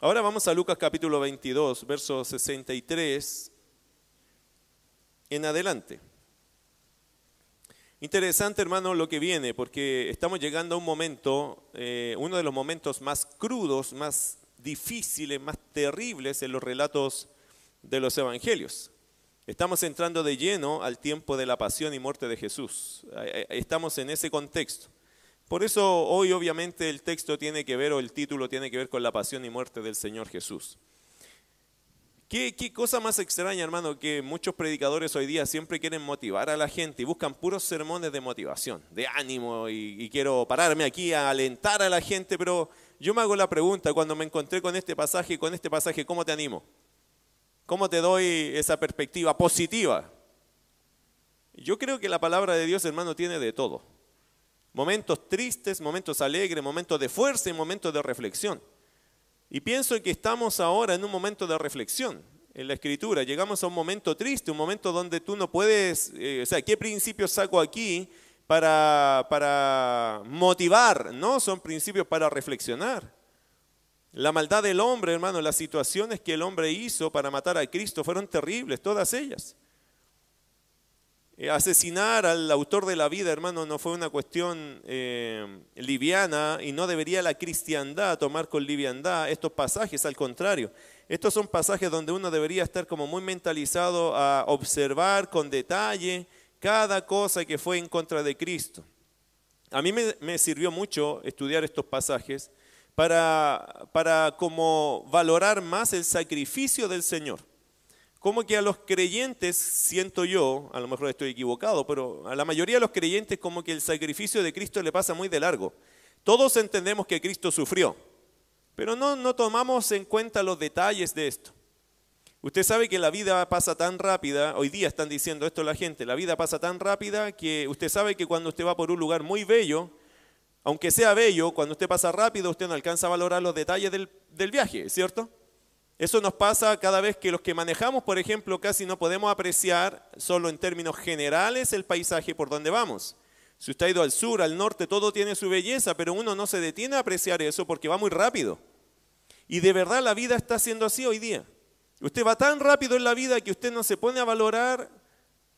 Ahora vamos a Lucas capítulo 22, verso 63 en adelante. Interesante, hermano, lo que viene, porque estamos llegando a un momento, eh, uno de los momentos más crudos, más difíciles, más terribles en los relatos de los evangelios. Estamos entrando de lleno al tiempo de la pasión y muerte de Jesús. Eh, eh, estamos en ese contexto. Por eso hoy obviamente el texto tiene que ver, o el título tiene que ver con la pasión y muerte del Señor Jesús. ¿Qué, cosa más extraña, hermano, que muchos predicadores hoy día siempre quieren motivar a la gente y buscan puros sermones de motivación, de ánimo, y, quiero pararme aquí a alentar a la gente, pero yo me hago la pregunta, cuando me encontré con este pasaje, con este pasaje, ¿cómo te animo? ¿Cómo te doy esa perspectiva positiva? Yo creo que la palabra de Dios, hermano, tiene de todo momentos tristes, momentos alegres, momentos de fuerza y momentos de reflexión. Y pienso que estamos ahora en un momento de reflexión en la escritura. Llegamos a un momento triste, un momento donde tú no puedes, eh, o sea, ¿qué principios saco aquí para, para motivar? No, son principios para reflexionar. La maldad del hombre, hermano, las situaciones que el hombre hizo para matar a Cristo fueron terribles, todas ellas. Eh, asesinar al autor de la vida, hermano, no fue una cuestión eh, liviana y no debería la cristiandad tomar con liviandad estos pasajes, al contrario. Estos son pasajes donde uno debería estar como muy mentalizado a observar con detalle cada cosa que fue en contra de Cristo. A mí me, me sirvió mucho estudiar estos pasajes para, para como valorar más el sacrificio del Señor como que a los creyentes, siento yo, a lo mejor estoy equivocado, pero a la mayoría de los creyentes como que el sacrificio de Cristo le pasa muy de largo. Todos entendemos que Cristo sufrió, pero no, no tomamos en cuenta los detalles de esto. Usted sabe que la vida pasa tan rápida, hoy día están diciendo esto la gente, la vida pasa tan rápida que usted sabe que cuando usted va por un lugar muy bello, aunque sea bello, cuando usted pasa rápido, usted no alcanza a valorar los detalles del, del viaje, ¿cierto? Eso nos pasa cada vez que los que manejamos, por ejemplo, casi no podemos apreciar solo en términos generales el paisaje por donde vamos. Si usted ha ido al sur, al norte, todo tiene su belleza, pero uno no se detiene a apreciar eso porque va muy rápido. Y de verdad la vida está siendo así hoy día. Usted va tan rápido en la vida que usted no se pone a valorar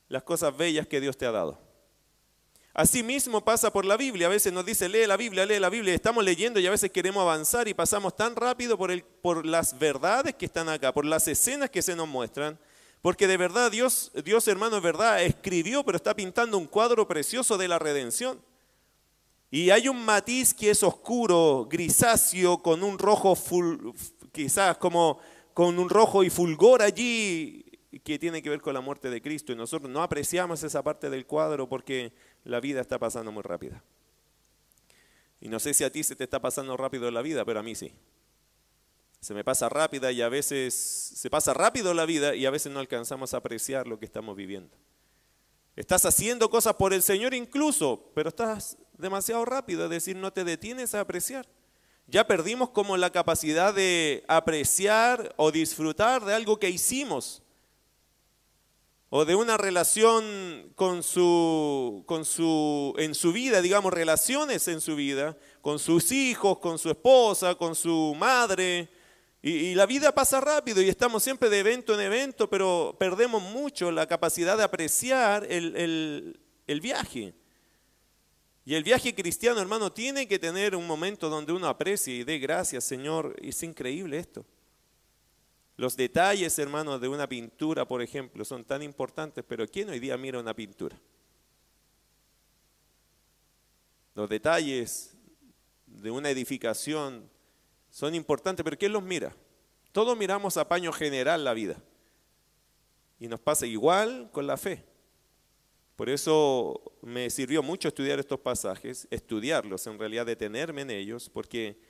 las cosas bellas que Dios te ha dado. Asimismo pasa por la Biblia. A veces nos dice, lee la Biblia, lee la Biblia. Estamos leyendo y a veces queremos avanzar y pasamos tan rápido por, las verdades que están acá, por las escenas que se nos muestran. Porque de verdad Dios, Dios hermano, es verdad, escribió, pero está pintando un cuadro precioso de la redención. Y hay un matiz que es oscuro, grisáceo, con un rojo, quizás como con un rojo y fulgor allí, que tiene que ver con la muerte de Cristo. Y nosotros no apreciamos esa parte del cuadro porque la vida está pasando muy rápida. Y no sé si a ti se te está pasando rápido la vida, pero a mí sí. Se me pasa rápida y a veces se pasa rápido la vida y a veces no alcanzamos a apreciar lo que estamos viviendo. Estás haciendo cosas por el Señor incluso, pero estás demasiado rápido, es decir, no te detienes a apreciar. Ya perdimos como la capacidad de apreciar o disfrutar de algo que hicimos o de una relación con su, con su, en su vida, digamos, relaciones en su vida, con sus hijos, con su esposa, con su madre. Y, la vida pasa rápido y estamos siempre de evento en evento, pero perdemos mucho la capacidad de apreciar el, el viaje. Y el viaje cristiano, hermano, tiene que tener un momento donde uno aprecie y dé gracias, Señor. Es increíble esto. Los detalles, hermanos, de una pintura, por ejemplo, son tan importantes, pero ¿quién hoy día mira una pintura? Los detalles de una edificación son importantes, pero ¿quién los mira? Todos miramos a paño general la vida. Y nos pasa igual con la fe. Por eso me sirvió mucho estudiar estos pasajes, estudiarlos, en realidad detenerme en ellos, porque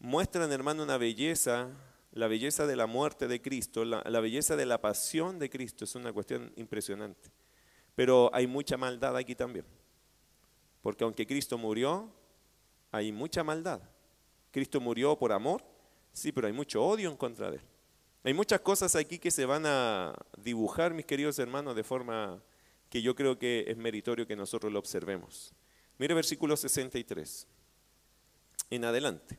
muestran, hermano, una belleza la belleza de la muerte de Cristo, la, belleza de la pasión de Cristo es una cuestión impresionante. Pero hay mucha maldad aquí también. Porque aunque Cristo murió, hay mucha maldad. Cristo murió por amor, sí, pero hay mucho odio en contra de él. Hay muchas cosas aquí que se van a dibujar, mis queridos hermanos, de forma que yo creo que es meritorio que nosotros lo observemos. Mire versículo 63. En adelante.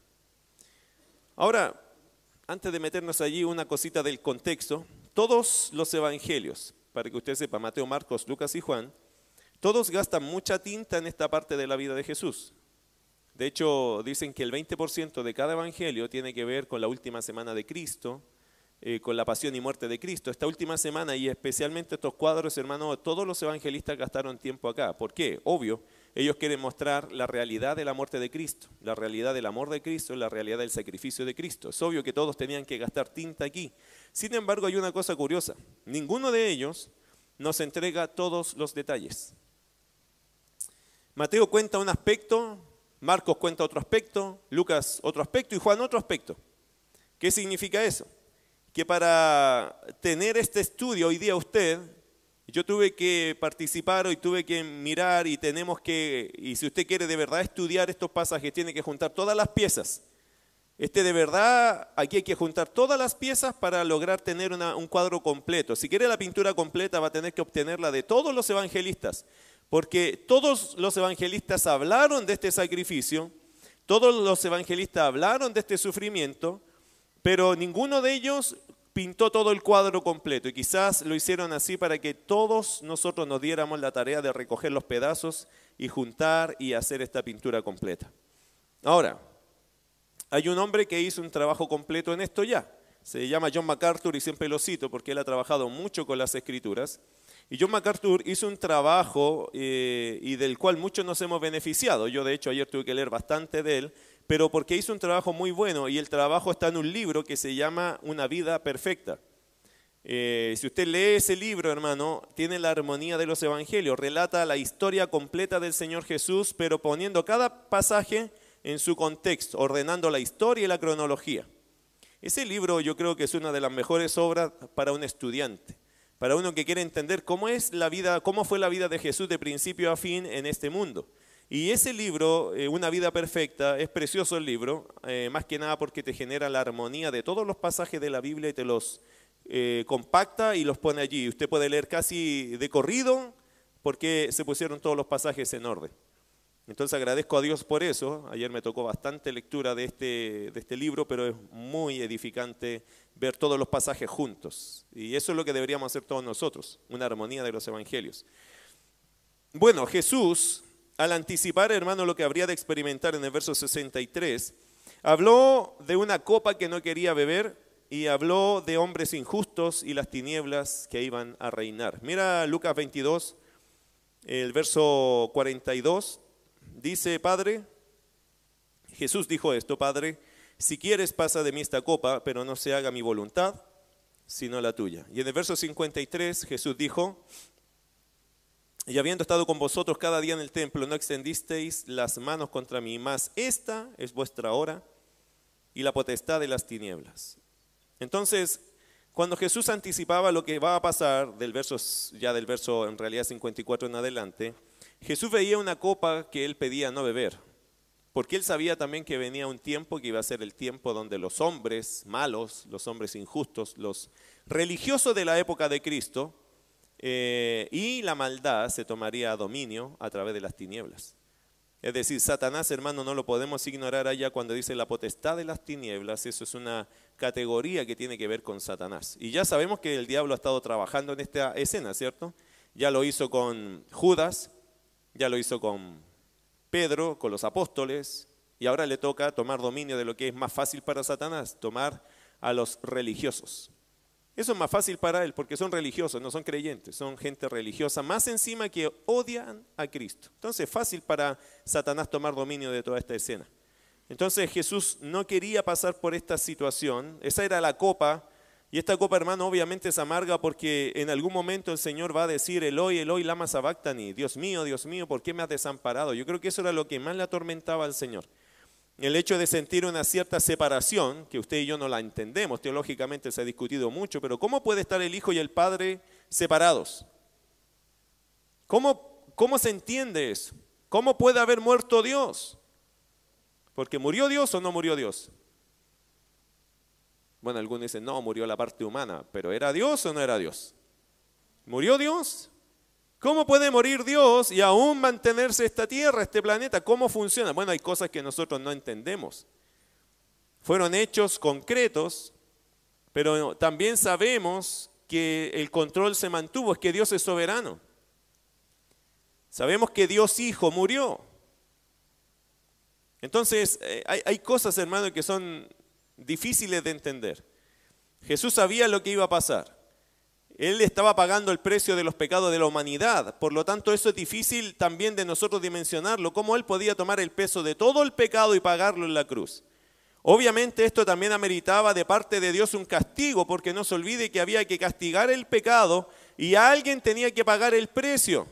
Ahora, antes de meternos allí, una cosita del contexto. Todos los evangelios, para que usted sepa, Mateo, Marcos, Lucas y Juan, todos gastan mucha tinta en esta parte de la vida de Jesús. De hecho, dicen que el 20% de cada evangelio tiene que ver con la última semana de Cristo, eh, con la pasión y muerte de Cristo. Esta última semana y especialmente estos cuadros, hermano, todos los evangelistas gastaron tiempo acá. ¿Por qué? Obvio, ellos quieren mostrar la realidad de la muerte de Cristo, la realidad del amor de Cristo, la realidad del sacrificio de Cristo. Es obvio que todos tenían que gastar tinta aquí. Sin embargo, hay una cosa curiosa. Ninguno de ellos nos entrega todos los detalles. Mateo cuenta un aspecto, Marcos cuenta otro aspecto, Lucas otro aspecto y Juan otro aspecto. ¿Qué significa eso? Que para tener este estudio hoy día usted yo tuve que participar y tuve que mirar y tenemos que, y si usted quiere de verdad estudiar estos pasajes, tiene que juntar todas las piezas. Este de verdad, aquí hay que juntar todas las piezas para lograr tener un cuadro completo. Si quiere la pintura completa va a tener que obtenerla de todos los evangelistas, porque todos los evangelistas hablaron de este sacrificio, todos los evangelistas hablaron de este sufrimiento, pero ninguno de ellos pintó todo el cuadro completo y quizás lo hicieron así para que todos nosotros nos diéramos la tarea de recoger los pedazos y juntar y hacer esta pintura completa. Ahora, hay un hombre que hizo un trabajo completo en esto ya. Se llama John MacArthur y siempre lo cito porque él ha trabajado mucho con las escrituras. Y John MacArthur hizo un trabajo eh, y del cual muchos nos hemos beneficiado. Yo de hecho ayer tuve que leer bastante de él pero porque hizo un trabajo muy bueno y el trabajo está en un libro que se llama Una vida perfecta. Eh, si usted lee ese libro, hermano, tiene la armonía de los evangelios, relata la historia completa del Señor Jesús, pero poniendo cada pasaje en su contexto, ordenando la historia y la cronología. Ese libro yo creo que es una de las mejores obras para un estudiante, para uno que quiere entender cómo es la vida, cómo fue la vida de Jesús de principio a fin en este mundo. Y ese libro, eh, Una vida perfecta, es precioso el libro, eh, más que nada porque te genera la armonía de todos los pasajes de la Biblia y te los eh, compacta y los pone allí. Usted puede leer casi de corrido porque se pusieron todos los pasajes en orden. Entonces agradezco a Dios por eso. Ayer me tocó bastante lectura de este, de este libro, pero es muy edificante ver todos los pasajes juntos. Y eso es lo que deberíamos hacer todos nosotros, una armonía de los evangelios. Bueno, Jesús al anticipar, hermano, lo que habría de experimentar en el verso 63, habló de una copa que no quería beber y habló de hombres injustos y las tinieblas que iban a reinar. Mira Lucas 22, el verso 42, dice, Padre, Jesús dijo esto, Padre, si quieres pasa de mí esta copa, pero no se haga mi voluntad, sino la tuya. Y en el verso 53 Jesús dijo, y habiendo estado con vosotros cada día en el templo, no extendisteis las manos contra mí, mas esta es vuestra hora y la potestad de las tinieblas. Entonces, cuando Jesús anticipaba lo que va a pasar, del verso, ya del verso en realidad 54 en adelante, Jesús veía una copa que él pedía no beber, porque él sabía también que venía un tiempo que iba a ser el tiempo donde los hombres malos, los hombres injustos, los religiosos de la época de Cristo, eh, y la maldad se tomaría dominio a través de las tinieblas. Es decir, Satanás, hermano, no lo podemos ignorar allá cuando dice la potestad de las tinieblas, eso es una categoría que tiene que ver con Satanás. Y ya sabemos que el diablo ha estado trabajando en esta escena, ¿cierto? Ya lo hizo con Judas, ya lo hizo con Pedro, con los apóstoles, y ahora le toca tomar dominio de lo que es más fácil para Satanás, tomar a los religiosos. Eso es más fácil para él porque son religiosos, no son creyentes, son gente religiosa, más encima que odian a Cristo. Entonces es fácil para Satanás tomar dominio de toda esta escena. Entonces Jesús no quería pasar por esta situación, esa era la copa, y esta copa hermano obviamente es amarga porque en algún momento el Señor va a decir, Eloi, Eloi, lama sabactani, Dios mío, Dios mío, ¿por qué me has desamparado? Yo creo que eso era lo que más le atormentaba al Señor el hecho de sentir una cierta separación, que usted y yo no la entendemos, teológicamente se ha discutido mucho, pero ¿cómo puede estar el Hijo y el Padre separados? ¿Cómo, cómo se entiende eso? ¿Cómo puede haber muerto Dios? Porque murió Dios o no murió Dios. Bueno, algunos dicen, no, murió la parte humana, pero ¿era Dios o no era Dios? ¿Murió Dios? ¿Cómo puede morir Dios y aún mantenerse esta tierra, este planeta? ¿Cómo funciona? Bueno, hay cosas que nosotros no entendemos. Fueron hechos concretos Pero también sabemos que el control se mantuvo, es que Dios es soberano. Sabemos que Dios Hijo murió. Entonces, eh, hay, cosas, hermano, que son difíciles de entender. Jesús sabía lo que iba a pasar. Él estaba pagando el precio de los pecados de la humanidad. Por lo tanto, eso es difícil también de nosotros dimensionarlo. ¿Cómo Él podía tomar el peso de todo el pecado y pagarlo en la cruz? Obviamente esto también ameritaba de parte de Dios un castigo, porque no se olvide que había que castigar el pecado y alguien tenía que pagar el precio.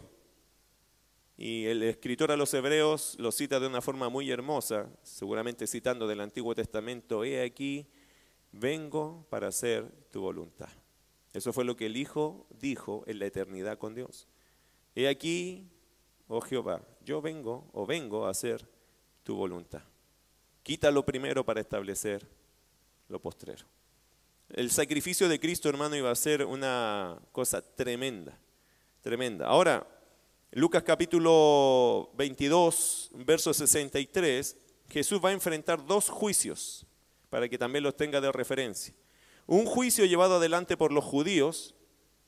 Y el escritor a los hebreos lo cita de una forma muy hermosa, seguramente citando del Antiguo Testamento, he aquí, vengo para hacer tu voluntad. Eso fue lo que el Hijo dijo en la eternidad con Dios. He aquí, oh Jehová, yo vengo o vengo a hacer tu voluntad. Quita lo primero para establecer lo postrero. El sacrificio de Cristo, hermano, iba a ser una cosa tremenda, tremenda. Ahora, Lucas capítulo 22, verso 63, Jesús va a enfrentar dos juicios, para que también los tenga de referencia. Un juicio llevado adelante por los judíos,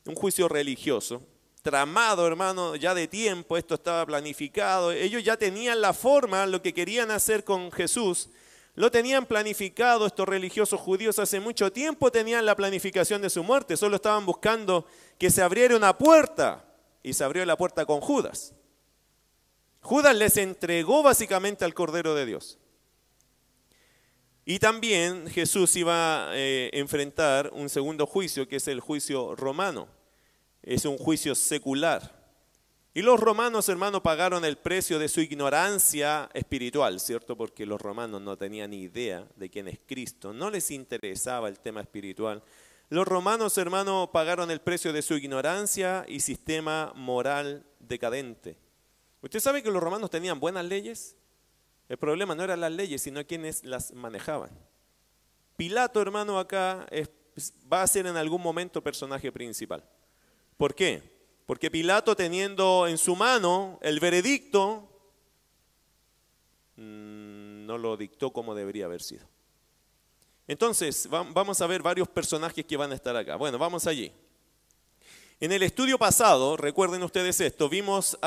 un juicio religioso, tramado, hermano, ya de tiempo, esto estaba planificado, ellos ya tenían la forma, lo que querían hacer con Jesús, lo tenían planificado estos religiosos judíos hace mucho tiempo, tenían la planificación de su muerte, solo estaban buscando que se abriera una puerta y se abrió la puerta con Judas. Judas les entregó básicamente al Cordero de Dios. Y también Jesús iba a eh, enfrentar un segundo juicio, que es el juicio romano. Es un juicio secular. Y los romanos, hermanos, pagaron el precio de su ignorancia espiritual, ¿cierto? Porque los romanos no tenían ni idea de quién es Cristo, no les interesaba el tema espiritual. Los romanos, hermanos, pagaron el precio de su ignorancia y sistema moral decadente. ¿Usted sabe que los romanos tenían buenas leyes? El problema no eran las leyes, sino quienes las manejaban. Pilato, hermano, acá va a ser en algún momento personaje principal. ¿Por qué? Porque Pilato teniendo en su mano el veredicto, mm, no lo dictó como debería haber sido. Entonces, vamos a ver varios personajes que van a estar acá. Bueno, vamos allí. En el estudio pasado, recuerden ustedes esto, vimos,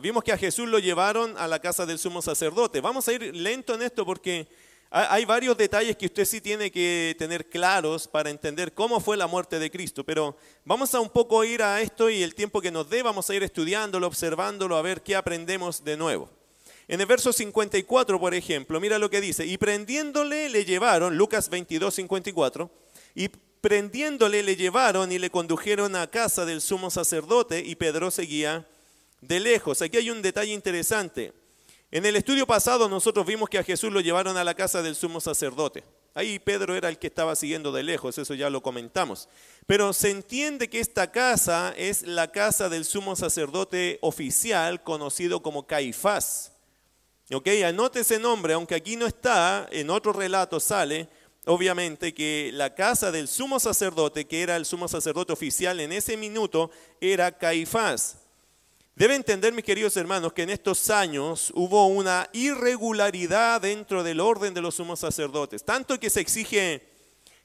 vimos que a Jesús lo llevaron a la casa del sumo sacerdote. Vamos a ir lento en esto porque hay varios detalles que usted sí tiene que tener claros para entender cómo fue la muerte de Cristo, pero vamos a un poco ir a esto y el tiempo que nos dé vamos a ir estudiándolo, observándolo, a ver qué aprendemos de nuevo. En el verso 54, por ejemplo, mira lo que dice, y prendiéndole le llevaron, Lucas 22, 54, y prendiéndole le llevaron y le condujeron a casa del sumo sacerdote y Pedro seguía de lejos. Aquí hay un detalle interesante. En el estudio pasado nosotros vimos que a Jesús lo llevaron a la casa del sumo sacerdote. Ahí Pedro era el que estaba siguiendo de lejos, eso ya lo comentamos. Pero se entiende que esta casa es la casa del sumo sacerdote oficial conocido como Caifás. Ok, anote ese nombre, aunque aquí no está, en otro relato sale, obviamente que la casa del sumo sacerdote, que era el sumo sacerdote oficial en ese minuto, era Caifás. Debe entender, mis queridos hermanos, que en estos años hubo una irregularidad dentro del orden de los sumos sacerdotes, tanto que se exige,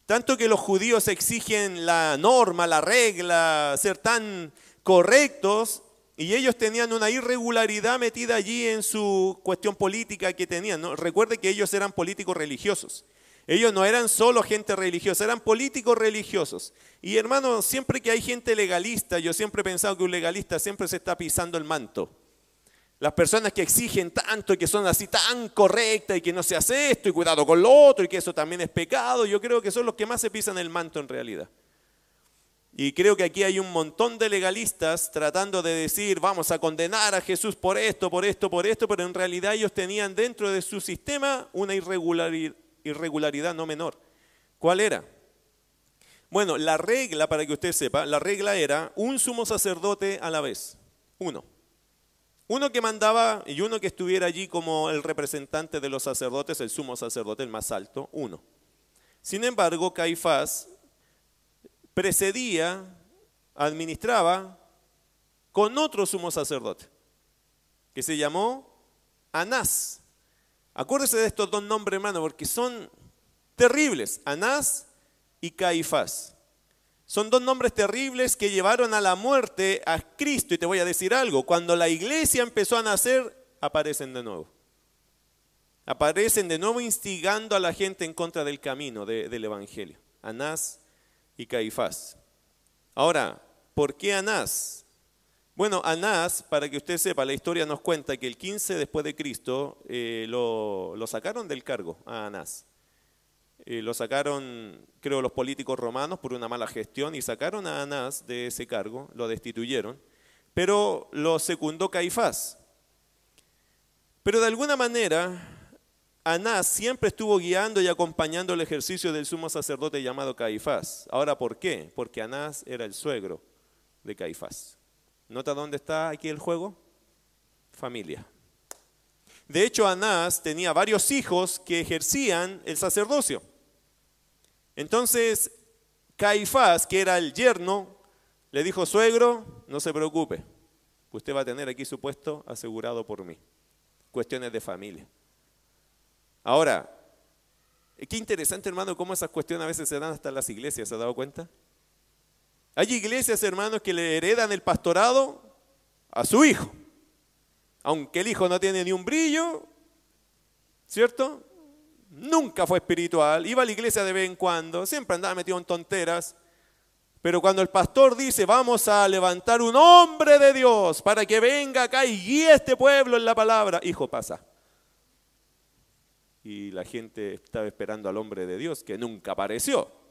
tanto que los judíos exigen la norma, la regla, ser tan correctos, y ellos tenían una irregularidad metida allí en su cuestión política que tenían. Recuerde que ellos eran políticos religiosos. Ellos no eran solo gente religiosa, eran políticos religiosos. Y hermano, siempre que hay gente legalista, yo siempre he pensado que un legalista siempre se está pisando el manto. Las personas que exigen tanto y que son así tan correctas y que no se hace esto y cuidado con lo otro y que eso también es pecado, yo creo que son los que más se pisan el manto en realidad. Y creo que aquí hay un montón de legalistas tratando de decir, vamos a condenar a Jesús por esto, por esto, por esto, pero en realidad ellos tenían dentro de su sistema una irregularidad irregularidad no menor. ¿Cuál era? Bueno, la regla, para que usted sepa, la regla era un sumo sacerdote a la vez, uno. Uno que mandaba y uno que estuviera allí como el representante de los sacerdotes, el sumo sacerdote, el más alto, uno. Sin embargo, Caifás precedía, administraba con otro sumo sacerdote, que se llamó Anás. Acuérdese de estos dos nombres, hermano, porque son terribles. Anás y Caifás. Son dos nombres terribles que llevaron a la muerte a Cristo. Y te voy a decir algo, cuando la iglesia empezó a nacer, aparecen de nuevo. Aparecen de nuevo instigando a la gente en contra del camino del Evangelio. Anás y Caifás. Ahora, ¿por qué Anás? Bueno, Anás, para que usted sepa, la historia nos cuenta que el 15 después de Cristo eh, lo, sacaron del cargo a Anás. Eh, lo sacaron, creo, los políticos romanos por una mala gestión y sacaron a Anás de ese cargo, lo destituyeron, pero lo secundó Caifás. Pero de alguna manera, Anás siempre estuvo guiando y acompañando el ejercicio del sumo sacerdote llamado Caifás. Ahora, ¿por qué? Porque Anás era el suegro de Caifás. ¿Nota dónde está aquí el juego? Familia. De hecho, Anás tenía varios hijos que ejercían el sacerdocio. Entonces, Caifás, que era el yerno, le dijo, suegro, no se preocupe, usted va a tener aquí su puesto asegurado por mí. Cuestiones de familia. Ahora, qué interesante, hermano, cómo esas cuestiones a veces se dan hasta en las iglesias, ¿se ha dado cuenta? Hay iglesias, hermanos, que le heredan el pastorado a su hijo. Aunque el hijo no tiene ni un brillo, ¿cierto? Nunca fue espiritual, iba a la iglesia de vez en cuando, siempre andaba metido en tonteras. Pero cuando el pastor dice, vamos a levantar un hombre de Dios para que venga acá y guíe a este pueblo en la palabra, hijo pasa. Y la gente estaba esperando al hombre de Dios que nunca apareció.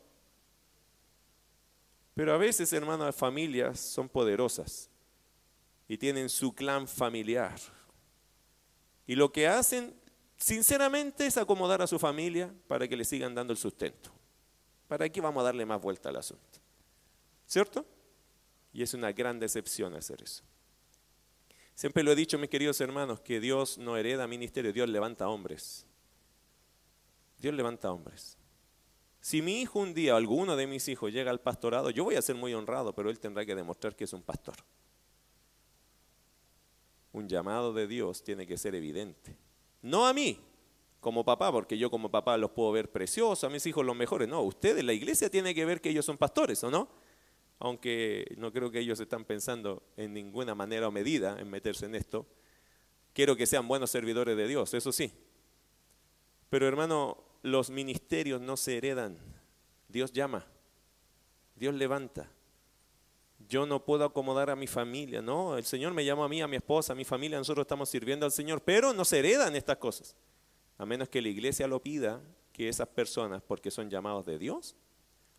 Pero a veces, hermanos, las familias son poderosas y tienen su clan familiar. Y lo que hacen, sinceramente, es acomodar a su familia para que le sigan dando el sustento. ¿Para qué vamos a darle más vuelta al asunto? ¿Cierto? Y es una gran decepción hacer eso. Siempre lo he dicho, mis queridos hermanos, que Dios no hereda ministerio, Dios levanta hombres. Dios levanta hombres. Si mi hijo un día, alguno de mis hijos llega al pastorado, yo voy a ser muy honrado, pero él tendrá que demostrar que es un pastor. Un llamado de Dios tiene que ser evidente. No a mí, como papá, porque yo como papá los puedo ver preciosos, a mis hijos los mejores. No, ustedes, la iglesia tiene que ver que ellos son pastores, ¿o no? Aunque no creo que ellos están pensando en ninguna manera o medida en meterse en esto. Quiero que sean buenos servidores de Dios, eso sí. Pero hermano, los ministerios no se heredan. Dios llama, Dios levanta. Yo no puedo acomodar a mi familia, no, el Señor me llama a mí, a mi esposa, a mi familia, nosotros estamos sirviendo al Señor, pero no se heredan estas cosas, a menos que la iglesia lo pida, que esas personas, porque son llamados de Dios,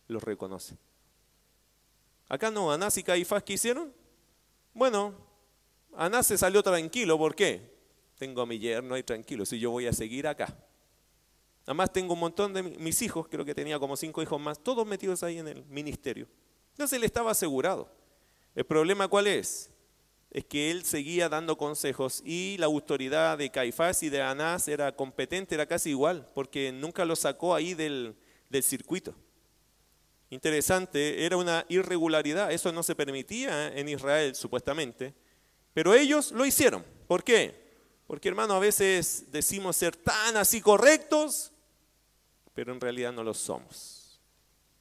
los reconocen. Acá no, Anás y Caifás, ¿qué hicieron? Bueno, Anás se salió tranquilo, ¿por qué? Tengo a mi yerno ahí tranquilo, si yo voy a seguir acá. Además tengo un montón de mis hijos, creo que tenía como cinco hijos más, todos metidos ahí en el ministerio. Entonces él estaba asegurado. ¿El problema cuál es? Es que él seguía dando consejos y la autoridad de Caifás y de Anás era competente, era casi igual, porque nunca lo sacó ahí del, del circuito. Interesante, era una irregularidad, eso no se permitía en Israel supuestamente, pero ellos lo hicieron. ¿Por qué? Porque hermano, a veces decimos ser tan así correctos pero en realidad no lo somos.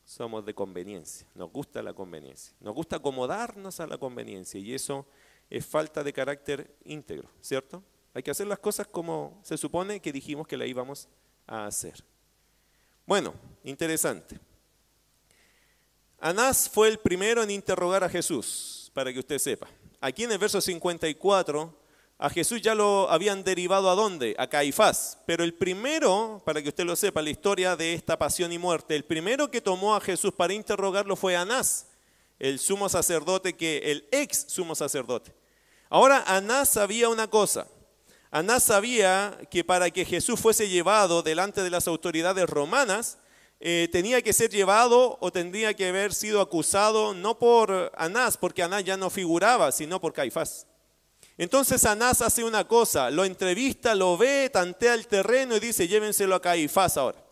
Somos de conveniencia, nos gusta la conveniencia, nos gusta acomodarnos a la conveniencia y eso es falta de carácter íntegro, ¿cierto? Hay que hacer las cosas como se supone que dijimos que la íbamos a hacer. Bueno, interesante. Anás fue el primero en interrogar a Jesús, para que usted sepa. Aquí en el verso 54 a Jesús ya lo habían derivado a dónde? A Caifás. Pero el primero, para que usted lo sepa, la historia de esta pasión y muerte, el primero que tomó a Jesús para interrogarlo fue Anás, el sumo sacerdote, que el ex sumo sacerdote. Ahora Anás sabía una cosa. Anás sabía que para que Jesús fuese llevado delante de las autoridades romanas, eh, tenía que ser llevado o tendría que haber sido acusado no por Anás, porque Anás ya no figuraba, sino por Caifás. Entonces Anás hace una cosa, lo entrevista, lo ve, tantea el terreno y dice, llévenselo a Caifás ahora.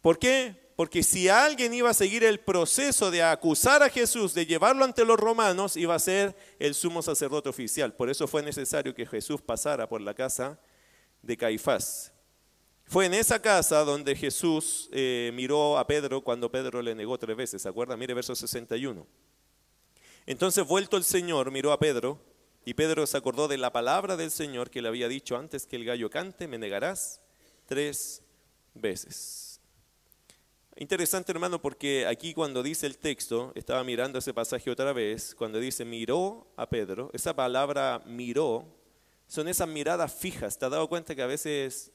¿Por qué? Porque si alguien iba a seguir el proceso de acusar a Jesús, de llevarlo ante los romanos, iba a ser el sumo sacerdote oficial. Por eso fue necesario que Jesús pasara por la casa de Caifás. Fue en esa casa donde Jesús eh, miró a Pedro cuando Pedro le negó tres veces, ¿se acuerda? Mire verso 61. Entonces, vuelto el Señor, miró a Pedro, y Pedro se acordó de la palabra del Señor que le había dicho antes que el gallo cante, me negarás tres veces. Interesante hermano porque aquí cuando dice el texto, estaba mirando ese pasaje otra vez, cuando dice miró a Pedro, esa palabra miró, son esas miradas fijas. ¿Te has dado cuenta que a veces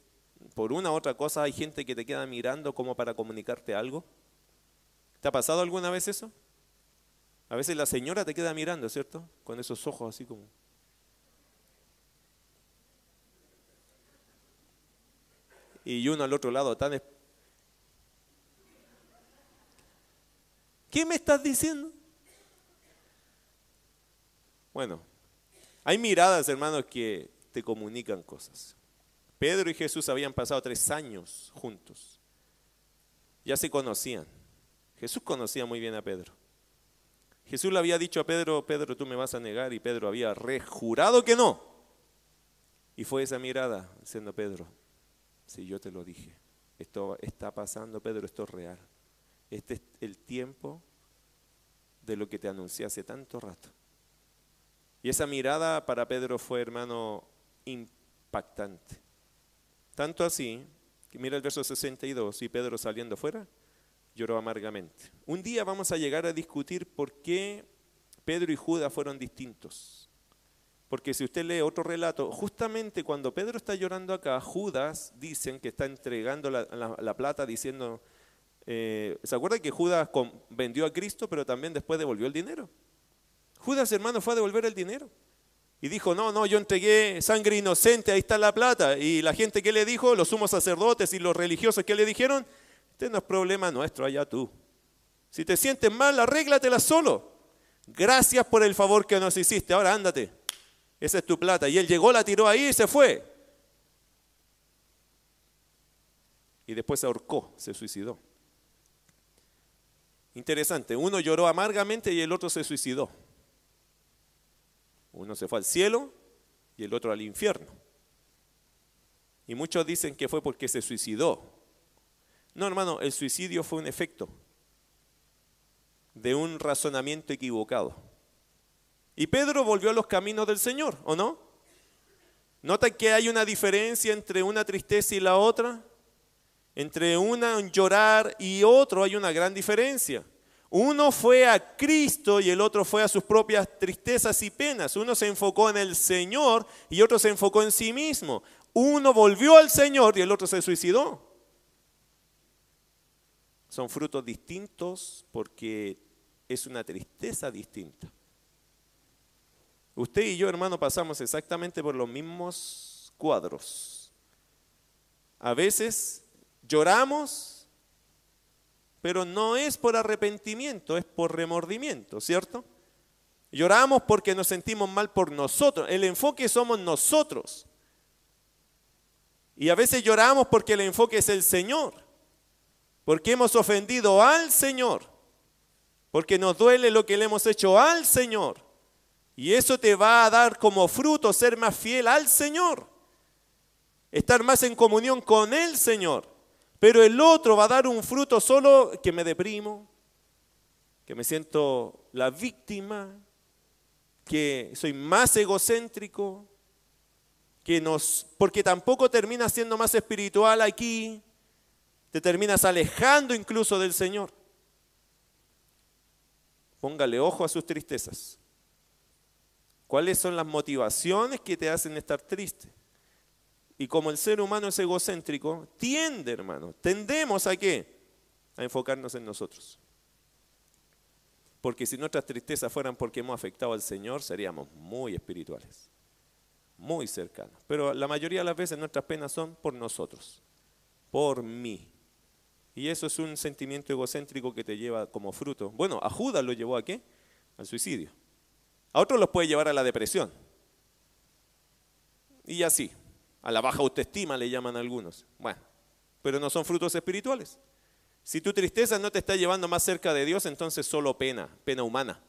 por una u otra cosa hay gente que te queda mirando como para comunicarte algo? ¿Te ha pasado alguna vez eso? A veces la señora te queda mirando, ¿cierto? Con esos ojos así como... Y uno al otro lado tan... ¿Qué me estás diciendo? Bueno, hay miradas, hermanos, que te comunican cosas. Pedro y Jesús habían pasado tres años juntos. Ya se conocían. Jesús conocía muy bien a Pedro. Jesús le había dicho a Pedro, Pedro, tú me vas a negar, y Pedro había rejurado que no. Y fue esa mirada diciendo, Pedro, si yo te lo dije, esto está pasando, Pedro, esto es real. Este es el tiempo de lo que te anuncié hace tanto rato. Y esa mirada para Pedro fue, hermano, impactante. Tanto así, que mira el verso 62, y Pedro saliendo fuera, lloró amargamente. Un día vamos a llegar a discutir por qué Pedro y Judas fueron distintos. Porque si usted lee otro relato, justamente cuando Pedro está llorando acá, Judas dicen que está entregando la, plata diciendo, eh, ¿se acuerda que Judas vendió a Cristo pero también después devolvió el dinero? Judas hermano fue a devolver el dinero. Y dijo, no, no, yo entregué sangre inocente, ahí está la plata. Y la gente que le dijo, los sumos sacerdotes y los religiosos que le dijeron, este no es problema nuestro, allá tú. Si te sientes mal, arréglatela solo. Gracias por el favor que nos hiciste. Ahora ándate. Esa es tu plata. Y él llegó, la tiró ahí y se fue. Y después se ahorcó, se suicidó. Interesante. Uno lloró amargamente y el otro se suicidó. Uno se fue al cielo y el otro al infierno. Y muchos dicen que fue porque se suicidó. No, hermano, el suicidio fue un efecto de un razonamiento equivocado. Y Pedro volvió a los caminos del Señor, ¿o no? ¿Nota que hay una diferencia entre una tristeza y la otra? Entre una llorar y otro hay una gran diferencia. Uno fue a Cristo y el otro fue a sus propias tristezas y penas. Uno se enfocó en el Señor y otro se enfocó en sí mismo. Uno volvió al Señor y el otro se suicidó. Son frutos distintos porque es una tristeza distinta. Usted y yo, hermano, pasamos exactamente por los mismos cuadros. A veces lloramos, pero no es por arrepentimiento, es por remordimiento, ¿cierto? Lloramos porque nos sentimos mal por nosotros. El enfoque somos nosotros. Y a veces lloramos porque el enfoque es el Señor porque hemos ofendido al Señor, porque nos duele lo que le hemos hecho al Señor. Y eso te va a dar como fruto ser más fiel al Señor, estar más en comunión con el Señor. Pero el otro va a dar un fruto solo que me deprimo, que me siento la víctima, que soy más egocéntrico, que nos, porque tampoco termina siendo más espiritual aquí, te terminas alejando incluso del Señor. Póngale ojo a sus tristezas. ¿Cuáles son las motivaciones que te hacen estar triste? Y como el ser humano es egocéntrico, tiende, hermano, tendemos a qué? A enfocarnos en nosotros. Porque si nuestras tristezas fueran porque hemos afectado al Señor, seríamos muy espirituales, muy cercanos. Pero la mayoría de las veces nuestras penas son por nosotros, por mí. Y eso es un sentimiento egocéntrico que te lleva como fruto. Bueno, a Judas lo llevó a qué? Al suicidio. A otros los puede llevar a la depresión. Y así, a la baja autoestima le llaman algunos. Bueno, pero no son frutos espirituales. Si tu tristeza no te está llevando más cerca de Dios, entonces solo pena, pena humana.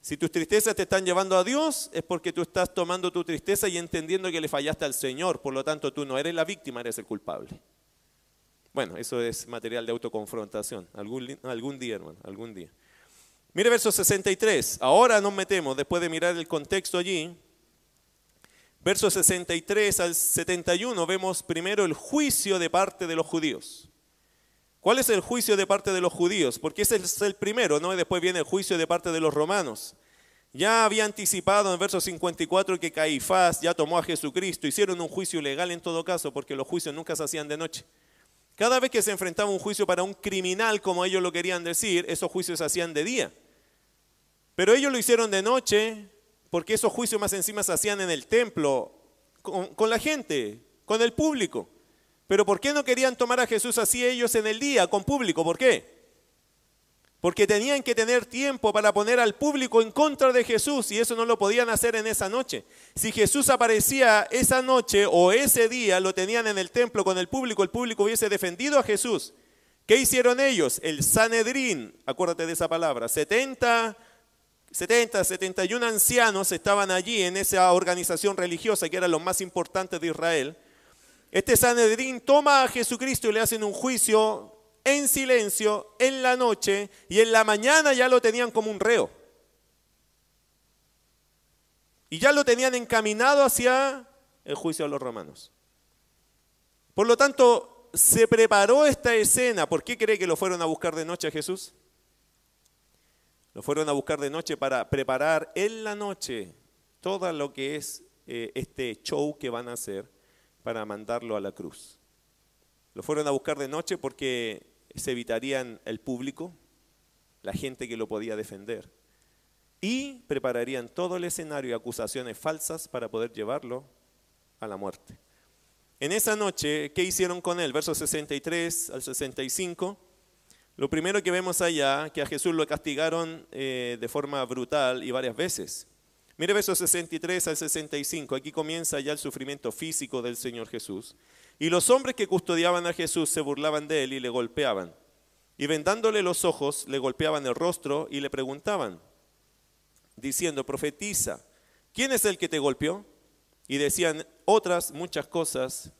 Si tus tristezas te están llevando a Dios, es porque tú estás tomando tu tristeza y entendiendo que le fallaste al Señor. Por lo tanto, tú no eres la víctima, eres el culpable. Bueno, eso es material de autoconfrontación. Algún, algún día, hermano, algún día. Mire verso 63. Ahora nos metemos, después de mirar el contexto allí. Verso 63 al 71 vemos primero el juicio de parte de los judíos. ¿Cuál es el juicio de parte de los judíos? Porque ese es el primero, ¿no? Y después viene el juicio de parte de los romanos. Ya había anticipado en verso 54 que Caifás ya tomó a Jesucristo. Hicieron un juicio legal en todo caso, porque los juicios nunca se hacían de noche. Cada vez que se enfrentaba un juicio para un criminal, como ellos lo querían decir, esos juicios se hacían de día. Pero ellos lo hicieron de noche, porque esos juicios más encima se hacían en el templo, con, con la gente, con el público. Pero ¿por qué no querían tomar a Jesús así ellos en el día, con público? ¿Por qué? Porque tenían que tener tiempo para poner al público en contra de Jesús y eso no lo podían hacer en esa noche. Si Jesús aparecía esa noche o ese día, lo tenían en el templo con el público, el público hubiese defendido a Jesús. ¿Qué hicieron ellos? El Sanedrín, acuérdate de esa palabra, 70, 70, 71 ancianos estaban allí en esa organización religiosa que era lo más importante de Israel este Sanedrín toma a Jesucristo y le hacen un juicio en silencio en la noche y en la mañana ya lo tenían como un reo. Y ya lo tenían encaminado hacia el juicio a los romanos. Por lo tanto, se preparó esta escena. ¿Por qué cree que lo fueron a buscar de noche a Jesús? Lo fueron a buscar de noche para preparar en la noche todo lo que es eh, este show que van a hacer para mandarlo a la cruz. Lo fueron a buscar de noche porque se evitarían el público, la gente que lo podía defender, y prepararían todo el escenario y acusaciones falsas para poder llevarlo a la muerte. En esa noche, ¿qué hicieron con él? Versos 63 al 65. Lo primero que vemos allá, que a Jesús lo castigaron eh, de forma brutal y varias veces. Mire versos 63 al 65, aquí comienza ya el sufrimiento físico del Señor Jesús. Y los hombres que custodiaban a Jesús se burlaban de él y le golpeaban. Y vendándole los ojos, le golpeaban el rostro y le preguntaban, diciendo, profetiza, ¿quién es el que te golpeó? Y decían otras muchas cosas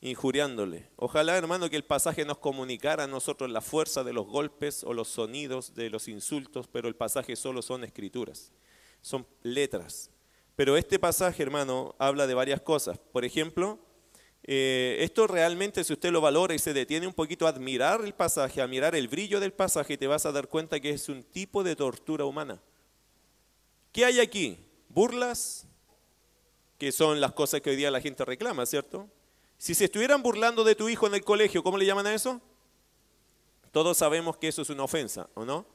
injuriándole. Ojalá, hermano, que el pasaje nos comunicara a nosotros la fuerza de los golpes o los sonidos de los insultos, pero el pasaje solo son escrituras son letras. Pero este pasaje, hermano, habla de varias cosas. Por ejemplo, eh, esto realmente, si usted lo valora y se detiene un poquito a admirar el pasaje, a mirar el brillo del pasaje, te vas a dar cuenta que es un tipo de tortura humana. ¿Qué hay aquí? Burlas, que son las cosas que hoy día la gente reclama, ¿cierto? Si se estuvieran burlando de tu hijo en el colegio, ¿cómo le llaman a eso? Todos sabemos que eso es una ofensa, ¿o no?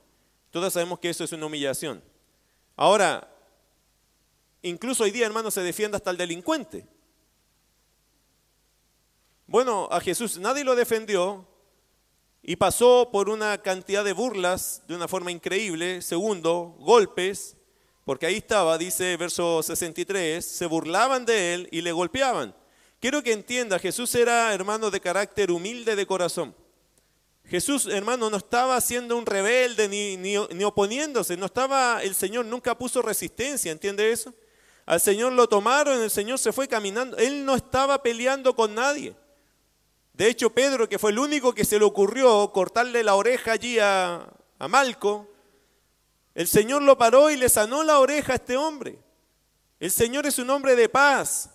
Todos sabemos que eso es una humillación. Ahora, incluso hoy día, hermano, se defiende hasta el delincuente. Bueno, a Jesús nadie lo defendió y pasó por una cantidad de burlas de una forma increíble. Segundo, golpes, porque ahí estaba, dice verso 63, se burlaban de él y le golpeaban. Quiero que entienda, Jesús era hermano de carácter humilde de corazón. Jesús, hermano, no estaba siendo un rebelde ni, ni, oponiéndose, no estaba, el Señor nunca puso resistencia, ¿entiende eso? Al Señor lo tomaron, el Señor se fue caminando, Él no estaba peleando con nadie. De hecho, Pedro, que fue el único que se le ocurrió cortarle la oreja allí a, a Malco, el Señor lo paró y le sanó la oreja a este hombre. El Señor es un hombre de paz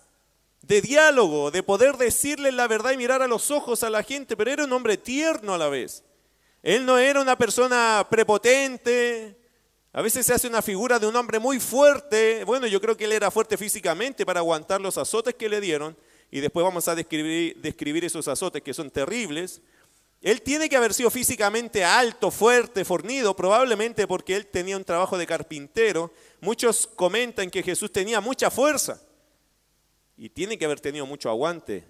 de diálogo, de poder decirle la verdad y mirar a los ojos a la gente, pero era un hombre tierno a la vez. Él no era una persona prepotente. A veces se hace una figura de un hombre muy fuerte. Bueno, yo creo que él era fuerte físicamente para aguantar los azotes que le dieron. Y después vamos a describir, describir esos azotes que son terribles. Él tiene que haber sido físicamente alto, fuerte, fornido, probablemente porque él tenía un trabajo de carpintero. Muchos comentan que Jesús tenía mucha fuerza y tiene que haber tenido mucho aguante.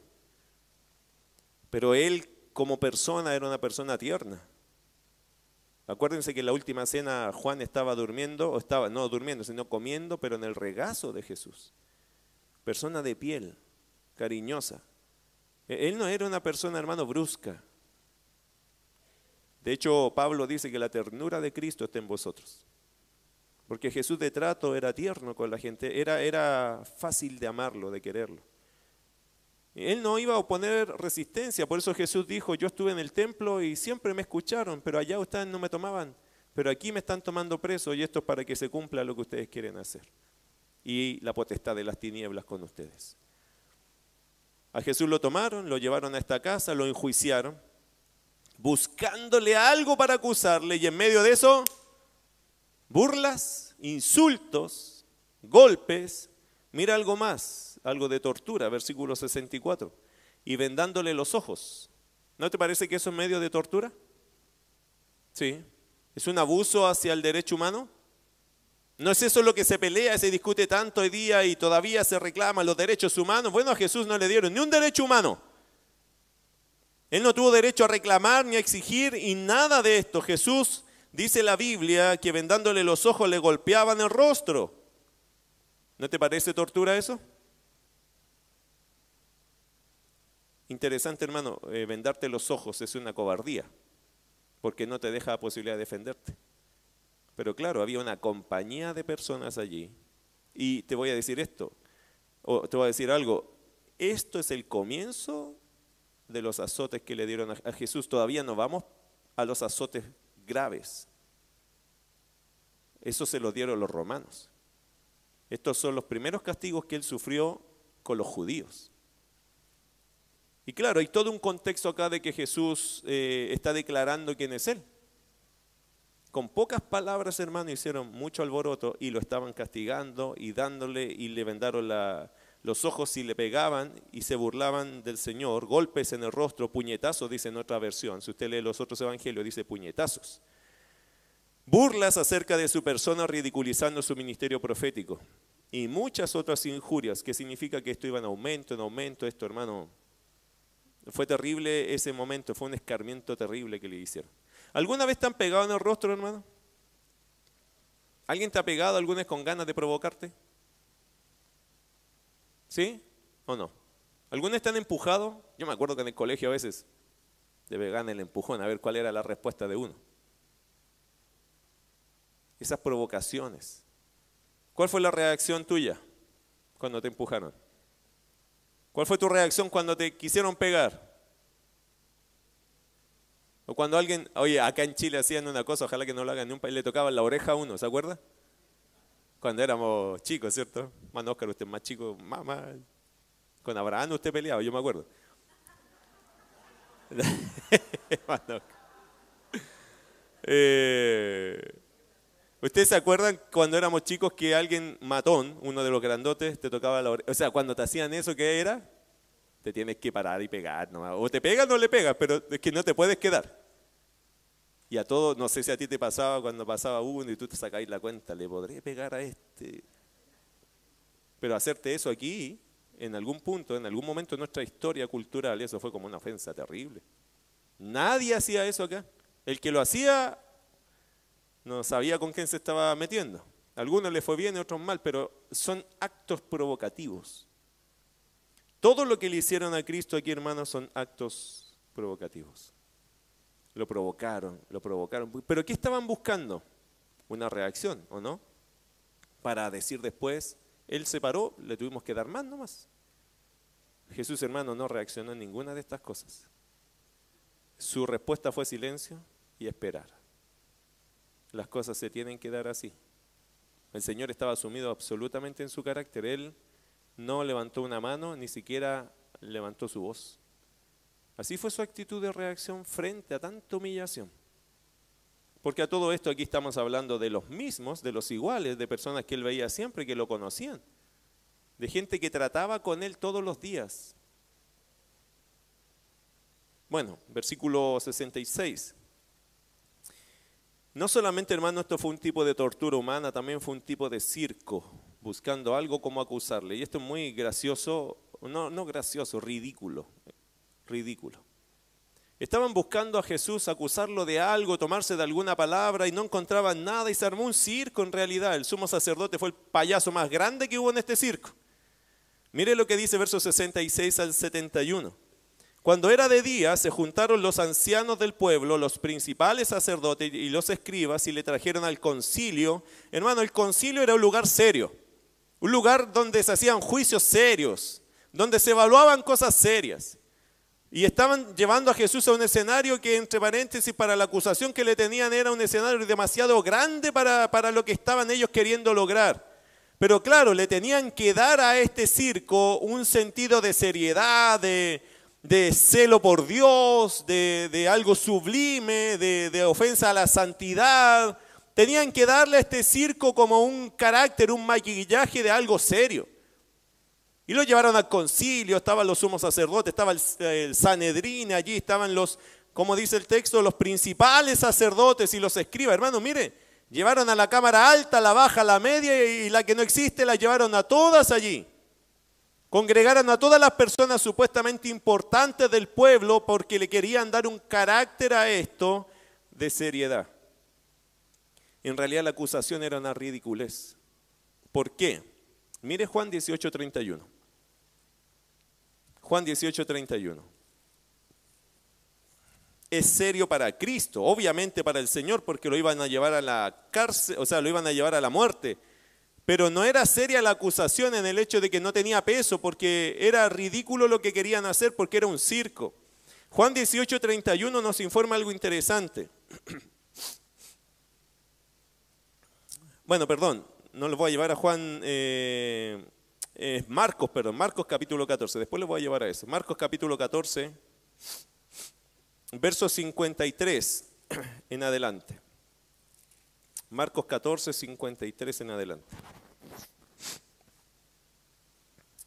Pero él como persona era una persona tierna. Acuérdense que en la última cena Juan estaba durmiendo, o estaba, no durmiendo, sino comiendo, pero en el regazo de Jesús. Persona de piel, cariñosa. E, él no era una persona, hermano, brusca. De hecho, Pablo dice que la ternura de Cristo está en vosotros. Porque Jesús de trato era tierno con la gente, era, era fácil de amarlo, de quererlo. Él no iba a oponer resistencia, por eso Jesús dijo, yo estuve en el templo y siempre me escucharon, pero allá ustedes no me tomaban, pero aquí me están tomando preso y esto es para que se cumpla lo que ustedes quieren hacer. Y la potestad de las tinieblas con ustedes. A Jesús lo tomaron, lo llevaron a esta casa, lo enjuiciaron, buscándole algo para acusarle y en medio de eso burlas, insultos, golpes, mira algo más, algo de tortura, versículo 64, y vendándole los ojos. ¿No te parece que eso es medio de tortura? Sí. ¿Es un abuso hacia el derecho humano? ¿No es eso lo que se pelea, se discute tanto hoy día y todavía se reclaman los derechos humanos? Bueno, a Jesús no le dieron ni un derecho humano. Él no tuvo derecho a reclamar ni a exigir y nada de esto. Jesús Dice la Biblia que vendándole los ojos le golpeaban el rostro. ¿No te parece tortura eso? Interesante, hermano, eh, vendarte los ojos es una cobardía, porque no te deja la posibilidad de defenderte. Pero claro, había una compañía de personas allí. Y te voy a decir esto, o te voy a decir algo, esto es el comienzo de los azotes que le dieron a Jesús. Todavía no vamos a los azotes graves. Eso se lo dieron los romanos. Estos son los primeros castigos que él sufrió con los judíos. Y claro, hay todo un contexto acá de que Jesús eh, está declarando quién es Él. Con pocas palabras, hermano, hicieron mucho alboroto y lo estaban castigando y dándole y le vendaron la, los ojos y le pegaban y se burlaban del Señor, golpes en el rostro, puñetazos, dice en otra versión. Si usted lee los otros evangelios, dice puñetazos. Burlas acerca de su persona ridiculizando su ministerio profético. Y muchas otras injurias, que significa que esto iba en aumento, en aumento, esto hermano. Fue terrible ese momento, fue un escarmiento terrible que le hicieron. ¿Alguna vez te han pegado en el rostro, hermano? ¿Alguien te ha pegado alguna vez con ganas de provocarte? ¿Sí o no? ¿Algunos están empujados? Yo me acuerdo que en el colegio a veces debe ganar el empujón a ver cuál era la respuesta de uno. Esas provocaciones. ¿Cuál fue la reacción tuya cuando te empujaron? ¿Cuál fue tu reacción cuando te quisieron pegar? O cuando alguien, oye, acá en Chile hacían una cosa, ojalá que no lo hagan ni un país, le tocaba la oreja a uno, ¿se acuerda? Cuando éramos chicos, ¿cierto? Man, Oscar, usted más chico, mamá. Con Abraham usted peleaba, yo me acuerdo. eh, ¿Ustedes se acuerdan cuando éramos chicos que alguien matón, uno de los grandotes, te tocaba la oreja? O sea, cuando te hacían eso, ¿qué era? Te tienes que parar y pegar nomás. O te pegas o no le pegas, pero es que no te puedes quedar. Y a todos, no sé si a ti te pasaba cuando pasaba uno y tú te sacáis la cuenta, le podré pegar a este. Pero hacerte eso aquí, en algún punto, en algún momento de nuestra historia cultural, eso fue como una ofensa terrible. Nadie hacía eso acá. El que lo hacía no sabía con quién se estaba metiendo. A algunos le fue bien y otros mal, pero son actos provocativos. Todo lo que le hicieron a Cristo aquí, hermanos, son actos provocativos. Lo provocaron, lo provocaron. Pero ¿qué estaban buscando? Una reacción, ¿o no? Para decir después, Él se paró, le tuvimos que dar más nomás. Jesús, hermano, no reaccionó en ninguna de estas cosas. Su respuesta fue silencio y esperar. Las cosas se tienen que dar así. El Señor estaba sumido absolutamente en su carácter. Él no levantó una mano, ni siquiera levantó su voz. Así fue su actitud de reacción frente a tanta humillación. Porque a todo esto aquí estamos hablando de los mismos, de los iguales, de personas que él veía siempre, que lo conocían, de gente que trataba con él todos los días. Bueno, versículo 66. No solamente, hermano, esto fue un tipo de tortura humana, también fue un tipo de circo, buscando algo como acusarle. Y esto es muy gracioso, no, no gracioso, ridículo ridículo. Estaban buscando a Jesús acusarlo de algo, tomarse de alguna palabra y no encontraban nada y se armó un circo en realidad. El sumo sacerdote fue el payaso más grande que hubo en este circo. Mire lo que dice versos 66 al 71. Cuando era de día, se juntaron los ancianos del pueblo, los principales sacerdotes y los escribas y le trajeron al concilio. Hermano, el concilio era un lugar serio, un lugar donde se hacían juicios serios, donde se evaluaban cosas serias. Y estaban llevando a Jesús a un escenario que, entre paréntesis, para la acusación que le tenían era un escenario demasiado grande para, para lo que estaban ellos queriendo lograr. Pero claro, le tenían que dar a este circo un sentido de seriedad, de, de celo por Dios, de, de algo sublime, de, de, ofensa a la santidad. Tenían que darle a este circo como un carácter, un maquillaje de algo serio. Y lo llevaron al concilio, estaban los sumos sacerdotes, estaba el, el Sanedrín, allí estaban los, como dice el texto, los principales sacerdotes y los escribas. Hermano, mire, llevaron a la cámara alta, la baja, la media y la que no existe, la llevaron a todas allí. Congregaron a todas las personas supuestamente importantes del pueblo porque le querían dar un carácter a esto de seriedad. En realidad la acusación era una ridiculez. ¿Por qué? Mire Juan 18:31. Juan 18:31. Es serio para Cristo, obviamente para el Señor, porque lo iban a llevar a la cárcel, o sea, lo iban a llevar a la muerte. Pero no era seria la acusación en el hecho de que no tenía peso, porque era ridículo lo que querían hacer, porque era un circo. Juan 18:31 nos informa algo interesante. Bueno, perdón, no lo voy a llevar a Juan, eh, Marcos, perdón, Marcos capítulo 14, después lo voy a llevar a eso. Marcos capítulo 14, verso 53 en adelante. Marcos 14, 53 en adelante.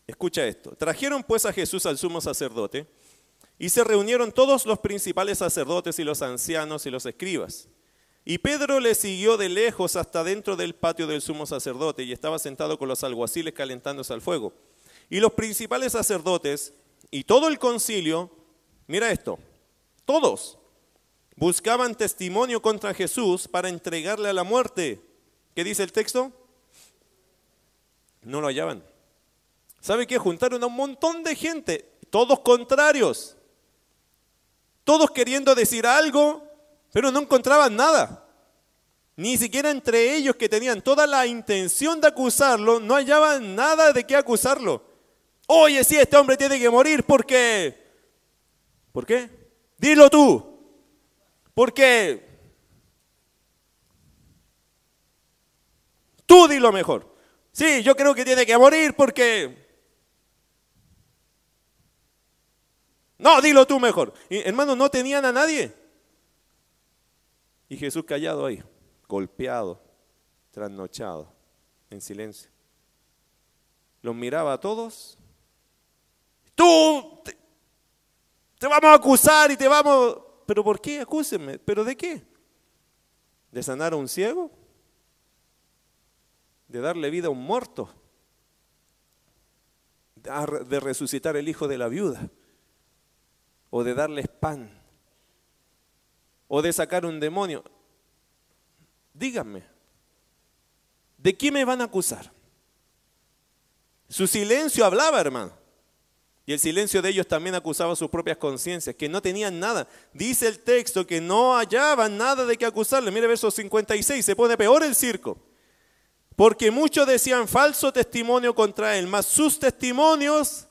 Escucha esto. Trajeron pues a Jesús al sumo sacerdote y se reunieron todos los principales sacerdotes y los ancianos y los escribas. Y Pedro le siguió de lejos hasta dentro del patio del sumo sacerdote y estaba sentado con los alguaciles calentándose al fuego. Y los principales sacerdotes y todo el concilio, mira esto, todos buscaban testimonio contra Jesús para entregarle a la muerte. ¿Qué dice el texto? No lo hallaban. ¿Sabe qué? Juntaron a un montón de gente, todos contrarios, todos queriendo decir algo, pero no encontraban nada. Ni siquiera entre ellos que tenían toda la intención de acusarlo, no hallaban nada de qué acusarlo. Oye, sí, este hombre tiene que morir porque... ¿Por qué? Dilo tú. Porque... Tú dilo mejor. Sí, yo creo que tiene que morir porque... No, dilo tú mejor. Y, hermano, no tenían a nadie. Y Jesús callado ahí, golpeado, trasnochado, en silencio. Los miraba a todos. Tú te, vamos a acusar y te vamos... ¿Pero por qué? Acúsenme. ¿Pero de qué? ¿De sanar a un ciego? ¿De darle vida a un muerto? ¿De resucitar el hijo de la viuda? ¿O de darles pan? O de sacar un demonio. Díganme, ¿de qué me van a acusar? Su silencio hablaba, hermano. Y el silencio de ellos también acusaba sus propias conciencias, que no tenían nada. Dice el texto que no hallaban nada de qué acusarle. Mire verso 56, se pone peor el circo. Porque muchos decían falso testimonio contra él, mas sus testimonios